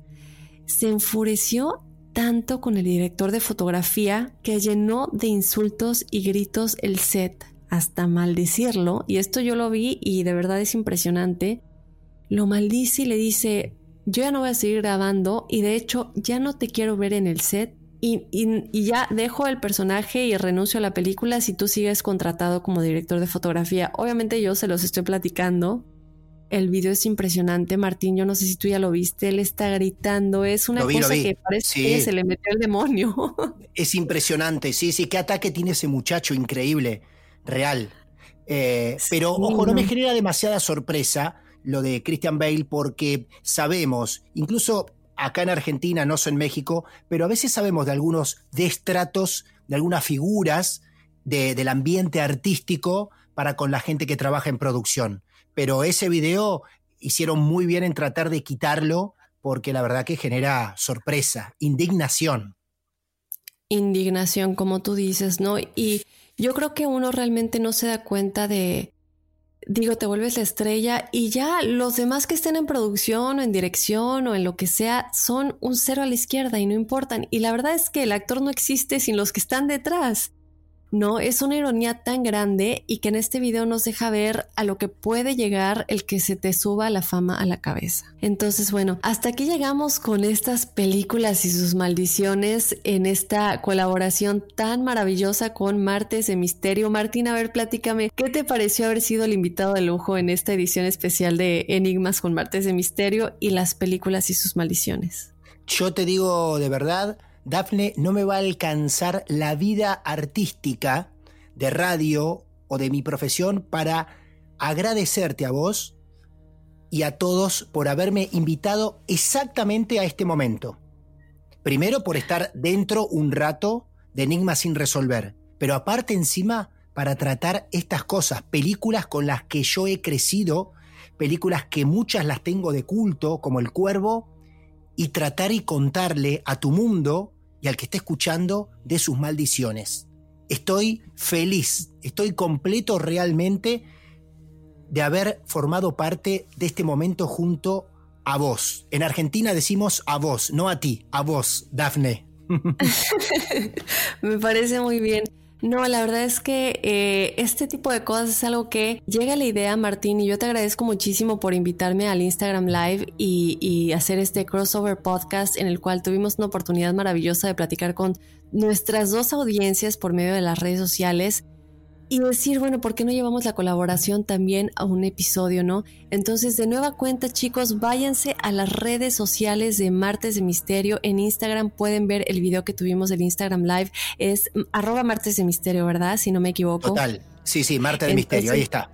se enfureció tanto con el director de fotografía que llenó de insultos y gritos el set hasta maldecirlo, y esto yo lo vi y de verdad es impresionante, lo maldice y le dice, yo ya no voy a seguir grabando y de hecho ya no te quiero ver en el set y, ya dejo el personaje y renuncio a la película si tú sigues contratado como director de fotografía. Obviamente yo se los estoy platicando. El video es impresionante, Martín. Yo no sé si tú ya lo viste. Él está gritando. Es una cosa que parece que se le metió el demonio. Es impresionante. Sí, sí. Qué ataque tiene ese muchacho. Increíble real. Eh, pero ojo, no me genera demasiada sorpresa lo de Christian Bale porque sabemos, incluso acá en Argentina, no en México, pero a veces sabemos de algunos destratos, de algunas figuras del ambiente artístico para con la gente que trabaja en producción. Pero ese video hicieron muy bien en tratar de quitarlo porque la verdad que genera sorpresa, indignación. Indignación, como tú dices, ¿no? Y yo creo que uno realmente no se da cuenta de, digo, te vuelves la estrella y ya los demás que estén en producción o en dirección o en lo que sea son un cero a la izquierda y no importan. Y la verdad es que el actor no existe sin los que están detrás. ¿No? Es una ironía tan grande y que en este video nos deja ver a lo que puede llegar el que se te suba la fama a la cabeza. Entonces, bueno, hasta aquí llegamos con estas películas y sus maldiciones en esta colaboración tan maravillosa con Martes de Misterio. Martín, a ver, platícame, ¿qué te pareció haber sido el invitado de lujo en esta edición especial de Enigmas con Martes de Misterio y las películas y sus maldiciones? Yo te digo de verdad, Dafne, no me va a alcanzar la vida artística de radio o de mi profesión para agradecerte a vos y a todos por haberme invitado exactamente a este momento. Primero por estar dentro un rato de enigmas sin resolver, pero aparte encima para tratar estas cosas, películas con las que yo he crecido, películas que muchas las tengo de culto, como El Cuervo, y tratar y contarle a tu mundo y al que esté escuchando de sus maldiciones. Estoy feliz, estoy completo realmente de haber formado parte de este momento junto a vos. En Argentina decimos a vos, no a ti, a vos, Dafne. Me parece muy bien. No, la verdad es que eh, este tipo de cosas es algo que llega a la idea, Martín, y yo te agradezco muchísimo por invitarme al Instagram Live y, y hacer este crossover podcast en el cual tuvimos una oportunidad maravillosa de platicar con nuestras dos audiencias por medio de las redes sociales y decir, bueno, ¿por qué no llevamos la colaboración también a un episodio, no? Entonces, de nueva cuenta, chicos, váyanse a las redes sociales de Martes de Misterio. En Instagram pueden ver el video que tuvimos del Instagram Live. Es arroba Martes de Misterio, ¿verdad? Si no me equivoco. Total. Sí, sí, Martes de Misterio, ahí está.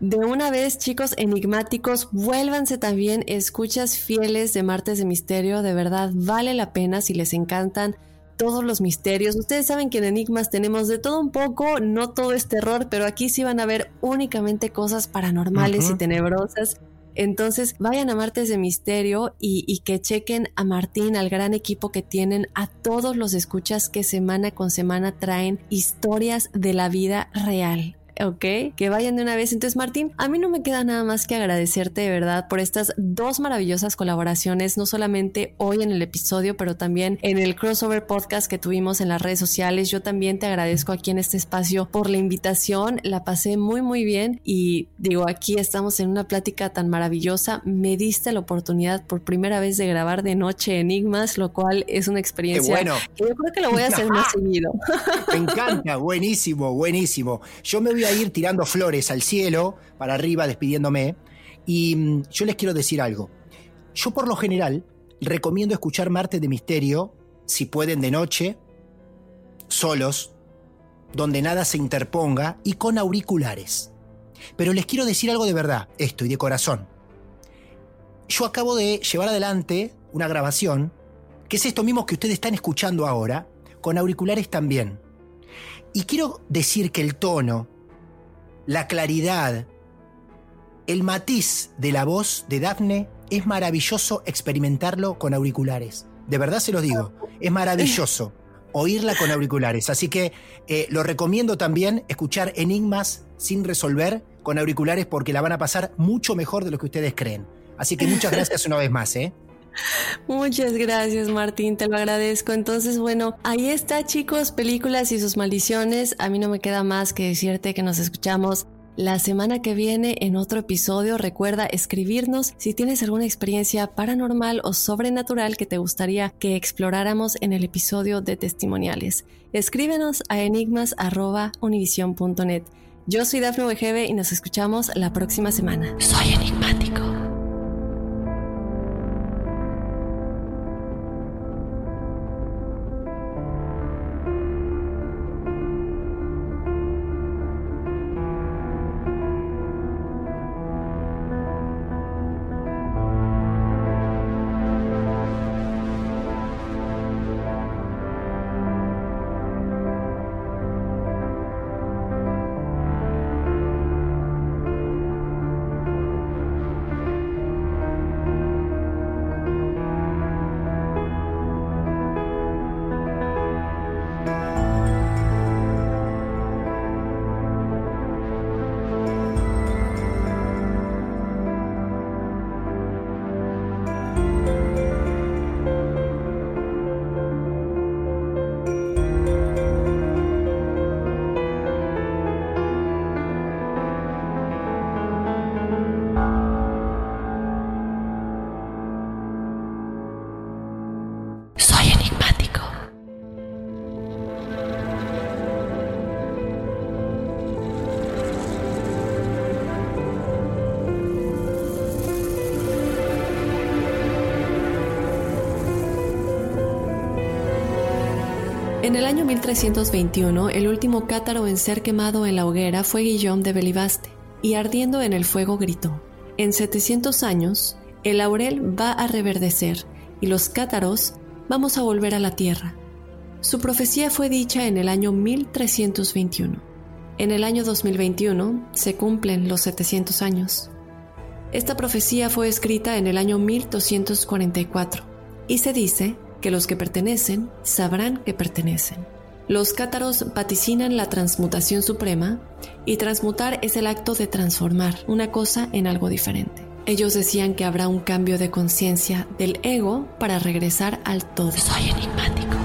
De una vez, chicos enigmáticos, vuélvanse también escuchas fieles de Martes de Misterio. De verdad, vale la pena si les encantan todos los misterios. Ustedes saben que en Enigmas tenemos de todo un poco, no todo es terror, pero aquí sí van a ver únicamente cosas paranormales y tenebrosas. Entonces vayan a Martes de Misterio y, y, que chequen a Martín, al gran equipo que tienen, a todos los escuchas que semana con semana traen historias de la vida real. ¿Ok? Que vayan de una vez. Entonces, Martín, a mí no me queda nada más que agradecerte de verdad por estas dos maravillosas colaboraciones, no solamente hoy en el episodio, pero también en el crossover podcast que tuvimos en las redes sociales. Yo también te agradezco aquí en este espacio por la invitación. La pasé muy, muy bien y digo, aquí estamos en una plática tan maravillosa. Me diste la oportunidad por primera vez de grabar de noche enigmas, lo cual es una experiencia bueno. que yo creo que lo voy a hacer más seguido. Me encanta, buenísimo, buenísimo. Yo me voy a ir tirando flores al cielo, para arriba, despidiéndome. Y mm, yo les quiero decir algo. Yo por lo general recomiendo escuchar Marte de Misterio, si pueden de noche, solos, donde nada se interponga y con auriculares. Pero les quiero decir algo de verdad, esto y de corazón. Yo acabo de llevar adelante una grabación, que es esto mismo que ustedes están escuchando ahora, con auriculares también. Y quiero decir que el tono, la claridad, el matiz de la voz de Daphne es maravilloso experimentarlo con auriculares. De verdad se los digo, es maravilloso oírla con auriculares. Así que eh, lo recomiendo también escuchar Enigmas sin resolver con auriculares porque la van a pasar mucho mejor de lo que ustedes creen. Así que muchas gracias una vez más, ¿eh? Muchas gracias Martín, te lo agradezco. Entonces, bueno, ahí está chicos, películas y sus maldiciones. A mí no me queda más que decirte que nos escuchamos la semana que viene en otro episodio. Recuerda escribirnos si tienes alguna experiencia paranormal o sobrenatural que te gustaría que exploráramos en el episodio de testimoniales. Escríbenos a enigmas.univision.net. Yo soy Dafne Wegebe y nos escuchamos la próxima semana. Soy enigmático. En el año 1321, el último cátaro en ser quemado en la hoguera fue Guillaume de Belibaste, y ardiendo en el fuego gritó, En 700 años, el laurel va a reverdecer, y los cátaros vamos a volver a la tierra. Su profecía fue dicha en el año 1321. En el año 2021 se cumplen los 700 años. Esta profecía fue escrita en el año 1244 y se dice que los que pertenecen sabrán que pertenecen. Los cátaros vaticinan la transmutación suprema y transmutar es el acto de transformar una cosa en algo diferente. Ellos decían que habrá un cambio de conciencia del ego para regresar al todo. Soy enigmático.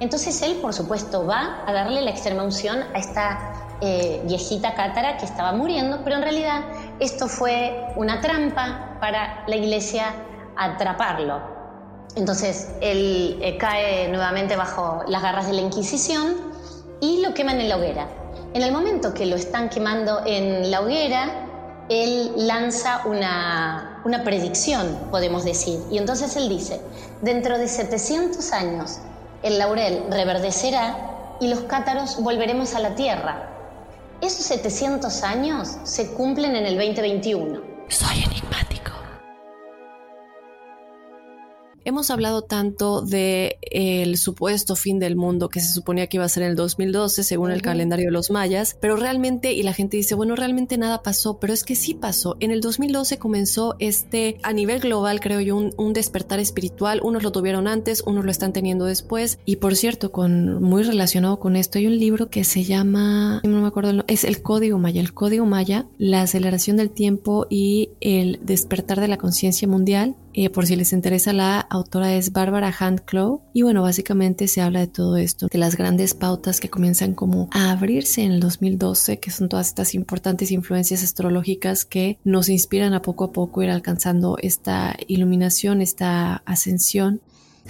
Entonces él, por supuesto, va a darle la extrema unción a esta eh, viejita cátara que estaba muriendo, pero en realidad esto fue una trampa para la iglesia atraparlo. Entonces él eh, cae nuevamente bajo las garras de la Inquisición y lo queman en la hoguera. En el momento que lo están quemando en la hoguera, él lanza una, una predicción, podemos decir. Y entonces él dice, dentro de 700 años, el laurel reverdecerá y los cátaros volveremos a la tierra. Esos 700 años se cumplen en el 2021. Soy enigmático. Hemos hablado tanto de el supuesto fin del mundo que se suponía que iba a ser en el 2012 según el calendario de los mayas, pero realmente y la gente dice, bueno, realmente nada pasó, pero es que sí pasó. En el 2012 comenzó este a nivel global, creo yo, un, despertar espiritual. Unos lo tuvieron antes, unos lo están teniendo después. Y por cierto, con muy relacionado con esto hay un libro que se llama, no me acuerdo, es el Código Maya, el Código Maya, la aceleración del tiempo y el despertar de la conciencia mundial eh, por si les interesa, la autora es Barbara Handclough. Y bueno, básicamente se habla de todo esto, de las grandes pautas que comienzan como a abrirse en el 2012, que son todas estas importantes influencias astrológicas que nos inspiran a poco a poco ir alcanzando esta iluminación, esta ascensión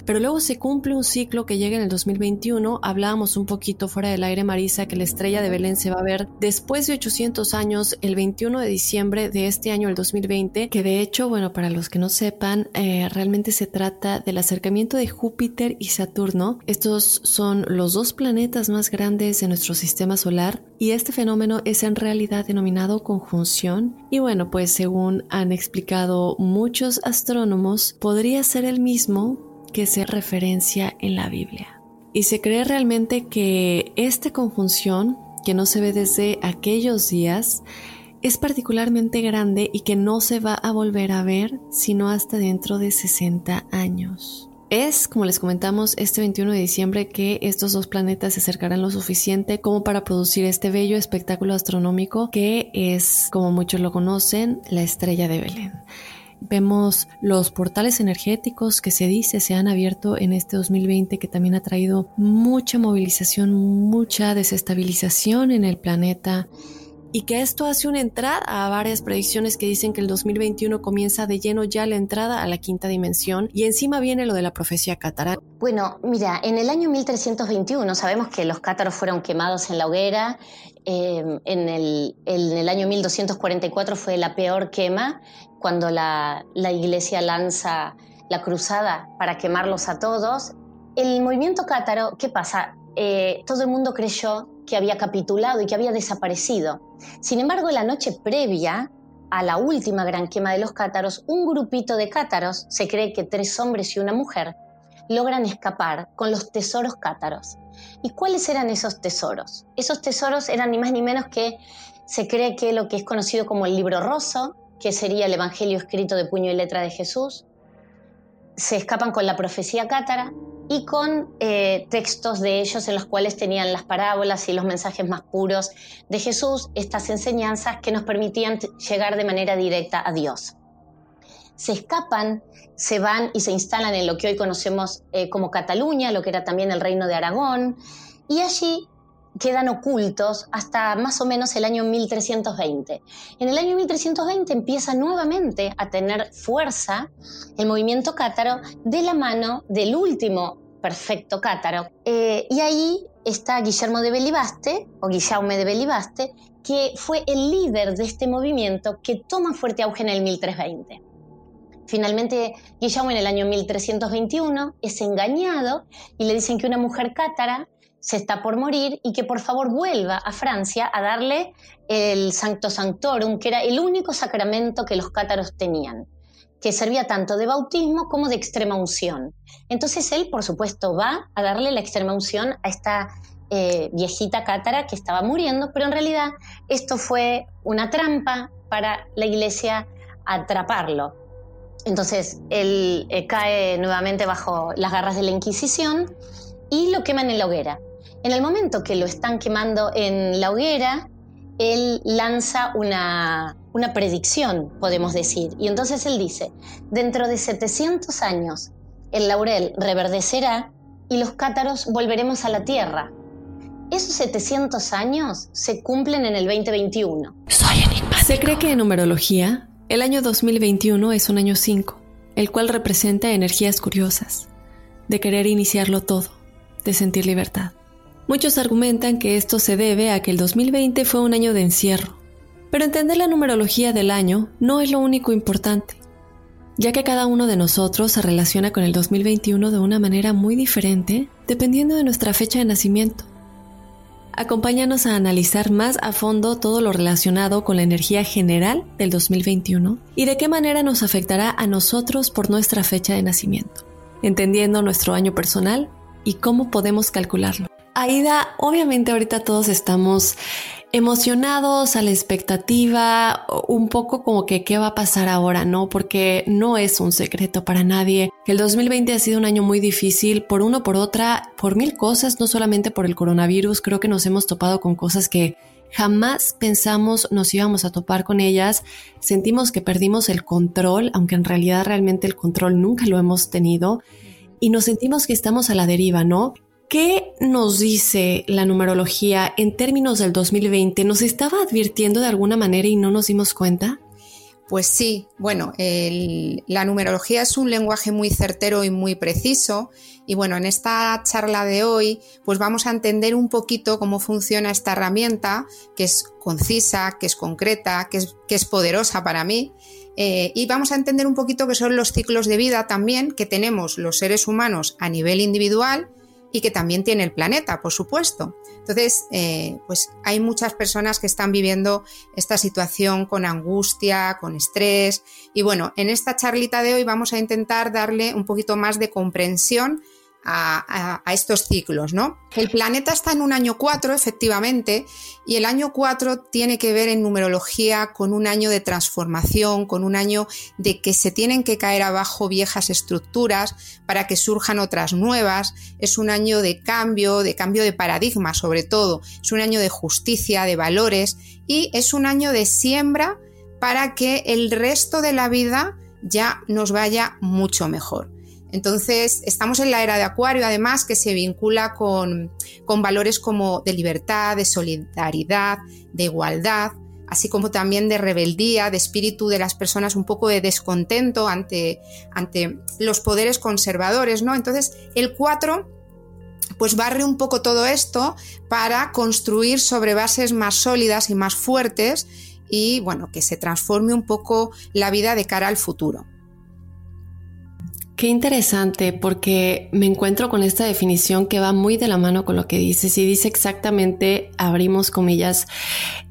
pero luego se cumple un ciclo que llega en el 2021. Hablábamos un poquito fuera del aire, Marisa, que la estrella de Belén se va a ver después de 800 años, el 21 de diciembre de este año, el 2020, que de hecho, bueno, para los que no sepan, eh, realmente se trata del acercamiento de Júpiter y Saturno. Estos son los dos planetas más grandes de nuestro sistema solar y este fenómeno es en realidad denominado conjunción. Y bueno, pues según han explicado muchos astrónomos, podría ser el mismo que se referencia en la Biblia. Y se cree realmente que esta conjunción, que no se ve desde aquellos días, es particularmente grande y que no se va a volver a ver sino hasta dentro de 60 años. Es, como les comentamos, este 21 de diciembre que estos dos planetas se acercarán lo suficiente como para producir este bello espectáculo astronómico que es, como muchos lo conocen, la estrella de Belén. Vemos los portales energéticos que se dice se han abierto en este 2020 que también ha traído mucha movilización, mucha desestabilización en el planeta y que esto hace una entrada a varias predicciones que dicen que el 2021 comienza de lleno ya la entrada a la quinta dimensión y encima viene lo de la profecía cátara. Bueno, mira, en el año 1321 sabemos que los cátaros fueron quemados en la hoguera, eh, en, el, en, el, año 1244 fue la peor quema cuando la, la iglesia lanza la cruzada para quemarlos a todos. El movimiento cátaro, ¿qué pasa? Eh, todo el mundo creyó que había capitulado y que había desaparecido. Sin embargo, la noche previa a la última gran quema de los cátaros, un grupito de cátaros, se cree que tres hombres y una mujer, logran escapar con los tesoros cátaros. ¿Y cuáles eran esos tesoros? Esos tesoros eran ni más ni menos que se cree que lo que es conocido como el libro roso, que sería el Evangelio escrito de puño y letra de Jesús, se escapan con la profecía cátara y con eh, textos de ellos en los cuales tenían las parábolas y los mensajes más puros de Jesús, estas enseñanzas que nos permitían llegar de manera directa a Dios. Se escapan, se van y se instalan en lo que hoy conocemos eh, como Cataluña, lo que era también el reino de Aragón, y allí quedan ocultos hasta más o menos el año 1320. En el año 1320 empieza nuevamente a tener fuerza el movimiento cátaro de la mano del último perfecto cátaro. Eh, y ahí está Guillermo de Belibaste, o Guillaume de Belibaste, que fue el líder de este movimiento que toma fuerte auge en el 1320. Finalmente, Guillermo en el año 1321 es engañado y le dicen que una mujer cátara se está por morir y que por favor vuelva a Francia a darle el Sancto Sanctorum, que era el único sacramento que los cátaros tenían, que servía tanto de bautismo como de extrema unción. Entonces él, por supuesto, va a darle la extrema unción a esta eh, viejita cátara que estaba muriendo, pero en realidad esto fue una trampa para la iglesia atraparlo. Entonces él eh, cae nuevamente bajo las garras de la Inquisición y lo queman en la hoguera. En el momento que lo están quemando en la hoguera, él lanza una, una predicción, podemos decir. Y entonces él dice, dentro de 700 años, el laurel reverdecerá y los cátaros volveremos a la tierra. Esos 700 años se cumplen en el 2021. Se cree que en numerología, el año 2021 es un año 5, el cual representa energías curiosas, de querer iniciarlo todo, de sentir libertad. Muchos argumentan que esto se debe a que el 2020 fue un año de encierro, pero entender la numerología del año no es lo único importante, ya que cada uno de nosotros se relaciona con el 2021 de una manera muy diferente dependiendo de nuestra fecha de nacimiento. Acompáñanos a analizar más a fondo todo lo relacionado con la energía general del 2021 y de qué manera nos afectará a nosotros por nuestra fecha de nacimiento, entendiendo nuestro año personal y cómo podemos calcularlo. Aida, obviamente ahorita todos estamos emocionados, a la expectativa, un poco como que qué va a pasar ahora, ¿no? Porque no es un secreto para nadie. El 2020 ha sido un año muy difícil por uno, por otra, por mil cosas, no solamente por el coronavirus, creo que nos hemos topado con cosas que jamás pensamos nos íbamos a topar con ellas, sentimos que perdimos el control, aunque en realidad realmente el control nunca lo hemos tenido, y nos sentimos que estamos a la deriva, ¿no? ¿Qué nos dice la numerología en términos del 2020? ¿Nos estaba advirtiendo de alguna manera y no nos dimos cuenta? Pues sí, bueno, la numerología es un lenguaje muy certero y muy preciso y bueno, en esta charla de hoy pues vamos a entender un poquito cómo funciona esta herramienta que es concisa, que es concreta, que es, poderosa para mí eh, y vamos a entender un poquito qué son los ciclos de vida también que tenemos los seres humanos a nivel individual y que también tiene el planeta, por supuesto. Entonces, eh, pues hay muchas personas que están viviendo esta situación con angustia, con estrés. Y bueno, en esta charlita de hoy vamos a intentar darle un poquito más de comprensión a, estos ciclos, ¿no? El planeta está en un año 4, efectivamente, y el año 4 tiene que ver en numerología con un año de transformación, con un año de que se tienen que caer abajo viejas estructuras para que surjan otras nuevas, es un año de cambio, de cambio de paradigma sobre todo, es un año de justicia, de valores y es un año de siembra para que el resto de la vida ya nos vaya mucho mejor. Entonces, estamos en la era de Acuario, además, que se vincula con, valores como de libertad, de solidaridad, de igualdad, así como también de rebeldía, de espíritu de las personas, un poco de descontento ante, ante los poderes conservadores, ¿no? Entonces, el 4 pues barre un poco todo esto para construir sobre bases más sólidas y más fuertes y bueno, que se transforme un poco la vida de cara al futuro. Qué interesante, porque me encuentro con esta definición que va muy de la mano con lo que dices y dice exactamente, abrimos comillas,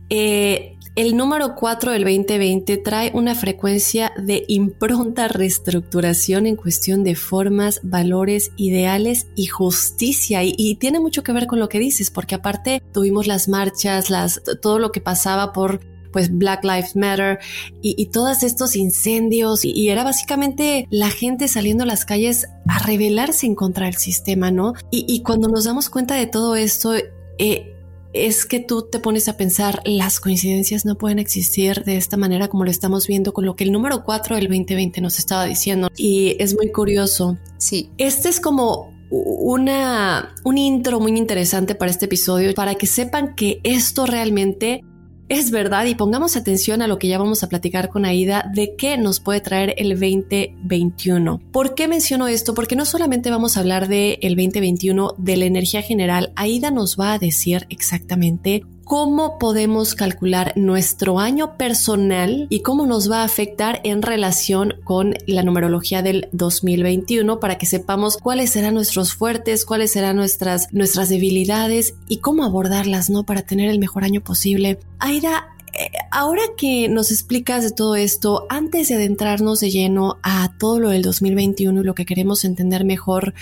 eh, el número 4 del 2020 trae una frecuencia de impronta reestructuración en cuestión de formas, valores, ideales y justicia. Y, y, tiene mucho que ver con lo que dices, porque aparte tuvimos las marchas, las, todo lo que pasaba por pues Black Lives Matter y, todos estos incendios y, era básicamente la gente saliendo a las calles a rebelarse en contra del sistema, ¿no? Y, cuando nos damos cuenta de todo esto, eh, es que tú te pones a pensar, las coincidencias no pueden existir de esta manera como lo estamos viendo con lo que el número 4 del 2020 nos estaba diciendo. Y es muy curioso. Sí. Este es como una, un intro muy interesante para este episodio, para que sepan que esto realmente es verdad y pongamos atención a lo que ya vamos a platicar con Aida de qué nos puede traer el 2021. ¿Por qué menciono esto? Porque no solamente vamos a hablar del el 2021 de la energía general, Aida nos va a decir exactamente cómo podemos calcular nuestro año personal y cómo nos va a afectar en relación con la numerología del 2021 para que sepamos cuáles serán nuestros fuertes, cuáles serán nuestras, nuestras debilidades y cómo abordarlas, ¿no? Para tener el mejor año posible. Aida, eh, ahora que nos explicas de todo esto, antes de adentrarnos de lleno a todo lo del 2021 y lo que queremos entender mejor,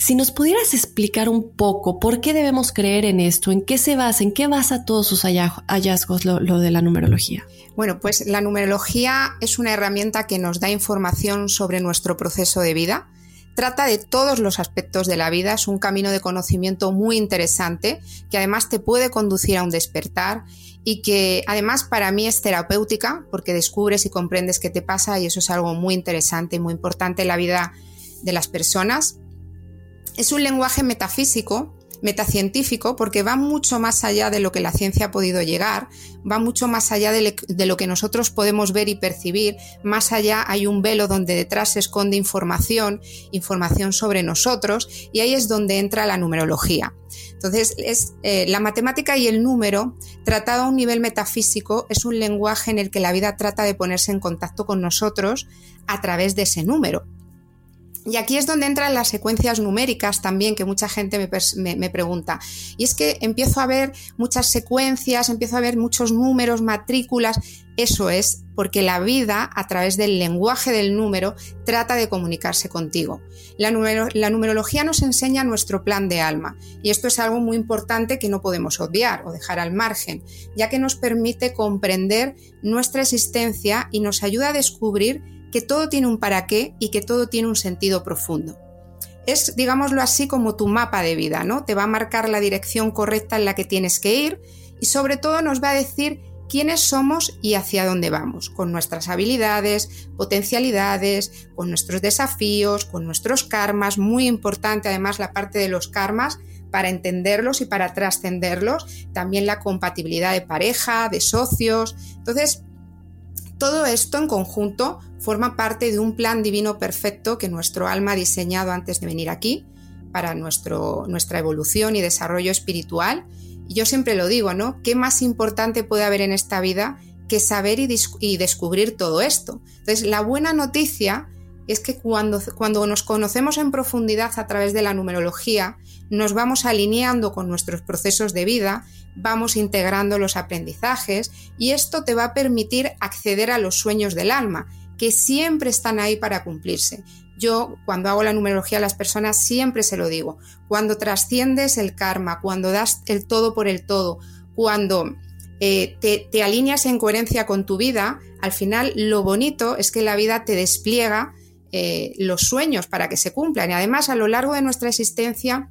si nos pudieras explicar un poco por qué debemos creer en esto, en qué se basa, en qué basa todos sus hallazgos lo, de la numerología. Bueno, pues la numerología es una herramienta que nos da información sobre nuestro proceso de vida. Trata de todos los aspectos de la vida, es un camino de conocimiento muy interesante que además te puede conducir a un despertar y que además para mí es terapéutica porque descubres y comprendes qué te pasa y eso es algo muy interesante y muy importante en la vida de las personas. Es un lenguaje metafísico metacientífico porque va mucho más allá de lo que la ciencia ha podido llegar, va mucho más allá de, lo que nosotros podemos ver y percibir, más allá hay un velo donde detrás se esconde información, información sobre nosotros y ahí es donde entra la numerología. Entonces, es, eh, la matemática y el número, tratado a un nivel metafísico, es un lenguaje en el que la vida trata de ponerse en contacto con nosotros a través de ese número. Y aquí es donde entran las secuencias numéricas también, que mucha gente me, pregunta. Y es que empiezo a ver muchas secuencias, empiezo a ver muchos números, matrículas. Eso es porque la vida, a través del lenguaje del número, trata de comunicarse contigo. La, la numerología nos enseña nuestro plan de alma. Y esto es algo muy importante que no podemos obviar o dejar al margen, ya que nos permite comprender nuestra existencia y nos ayuda a descubrir que todo tiene un para qué y que todo tiene un sentido profundo. Es, digámoslo así, como tu mapa de vida, ¿no? Te va a marcar la dirección correcta en la que tienes que ir y sobre todo nos va a decir quiénes somos y hacia dónde vamos, con nuestras habilidades, potencialidades, con nuestros desafíos, con nuestros karmas, muy importante además la parte de los karmas para entenderlos y para trascenderlos, también la compatibilidad de pareja, de socios. Entonces, todo esto en conjunto forma parte de un plan divino perfecto que nuestro alma ha diseñado antes de venir aquí para nuestro, nuestra evolución y desarrollo espiritual. Y yo siempre lo digo, ¿no? ¿Qué más importante puede haber en esta vida que saber y, y descubrir todo esto? Entonces, la buena noticia es que cuando, cuando nos conocemos en profundidad a través de la numerología, nos vamos alineando con nuestros procesos de vida, vamos integrando los aprendizajes y esto te va a permitir acceder a los sueños del alma, que siempre están ahí para cumplirse. Yo cuando hago la numerología a las personas siempre se lo digo, cuando trasciendes el karma, cuando das el todo por el todo, cuando eh, te, alineas en coherencia con tu vida, al final lo bonito es que la vida te despliega eh, los sueños para que se cumplan. Y además, a lo largo de nuestra existencia,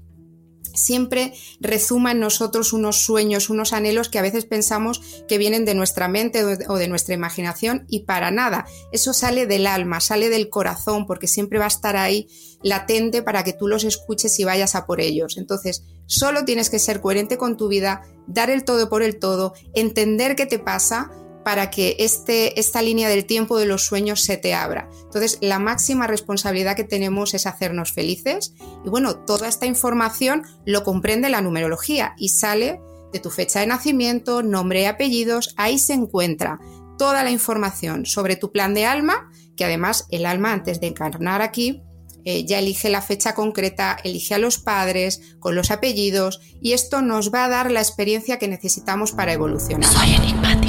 siempre rezuma en nosotros unos sueños, unos anhelos que a veces pensamos que vienen de nuestra mente o de nuestra imaginación y para nada. Eso sale del alma, sale del corazón, porque siempre va a estar ahí latente para que tú los escuches y vayas a por ellos. Entonces, solo tienes que ser coherente con tu vida, dar el todo por el todo, entender qué te pasa para que este, esta línea del tiempo de los sueños se te abra. Entonces, la máxima responsabilidad que tenemos es hacernos felices y bueno, toda esta información lo comprende la numerología y sale de tu fecha de nacimiento, nombre y apellidos, ahí se encuentra toda la información sobre tu plan de alma, que además el alma antes de encarnar aquí eh, ya elige la fecha concreta, elige a los padres con los apellidos y esto nos va a dar la experiencia que necesitamos para evolucionar. Soy enigmático.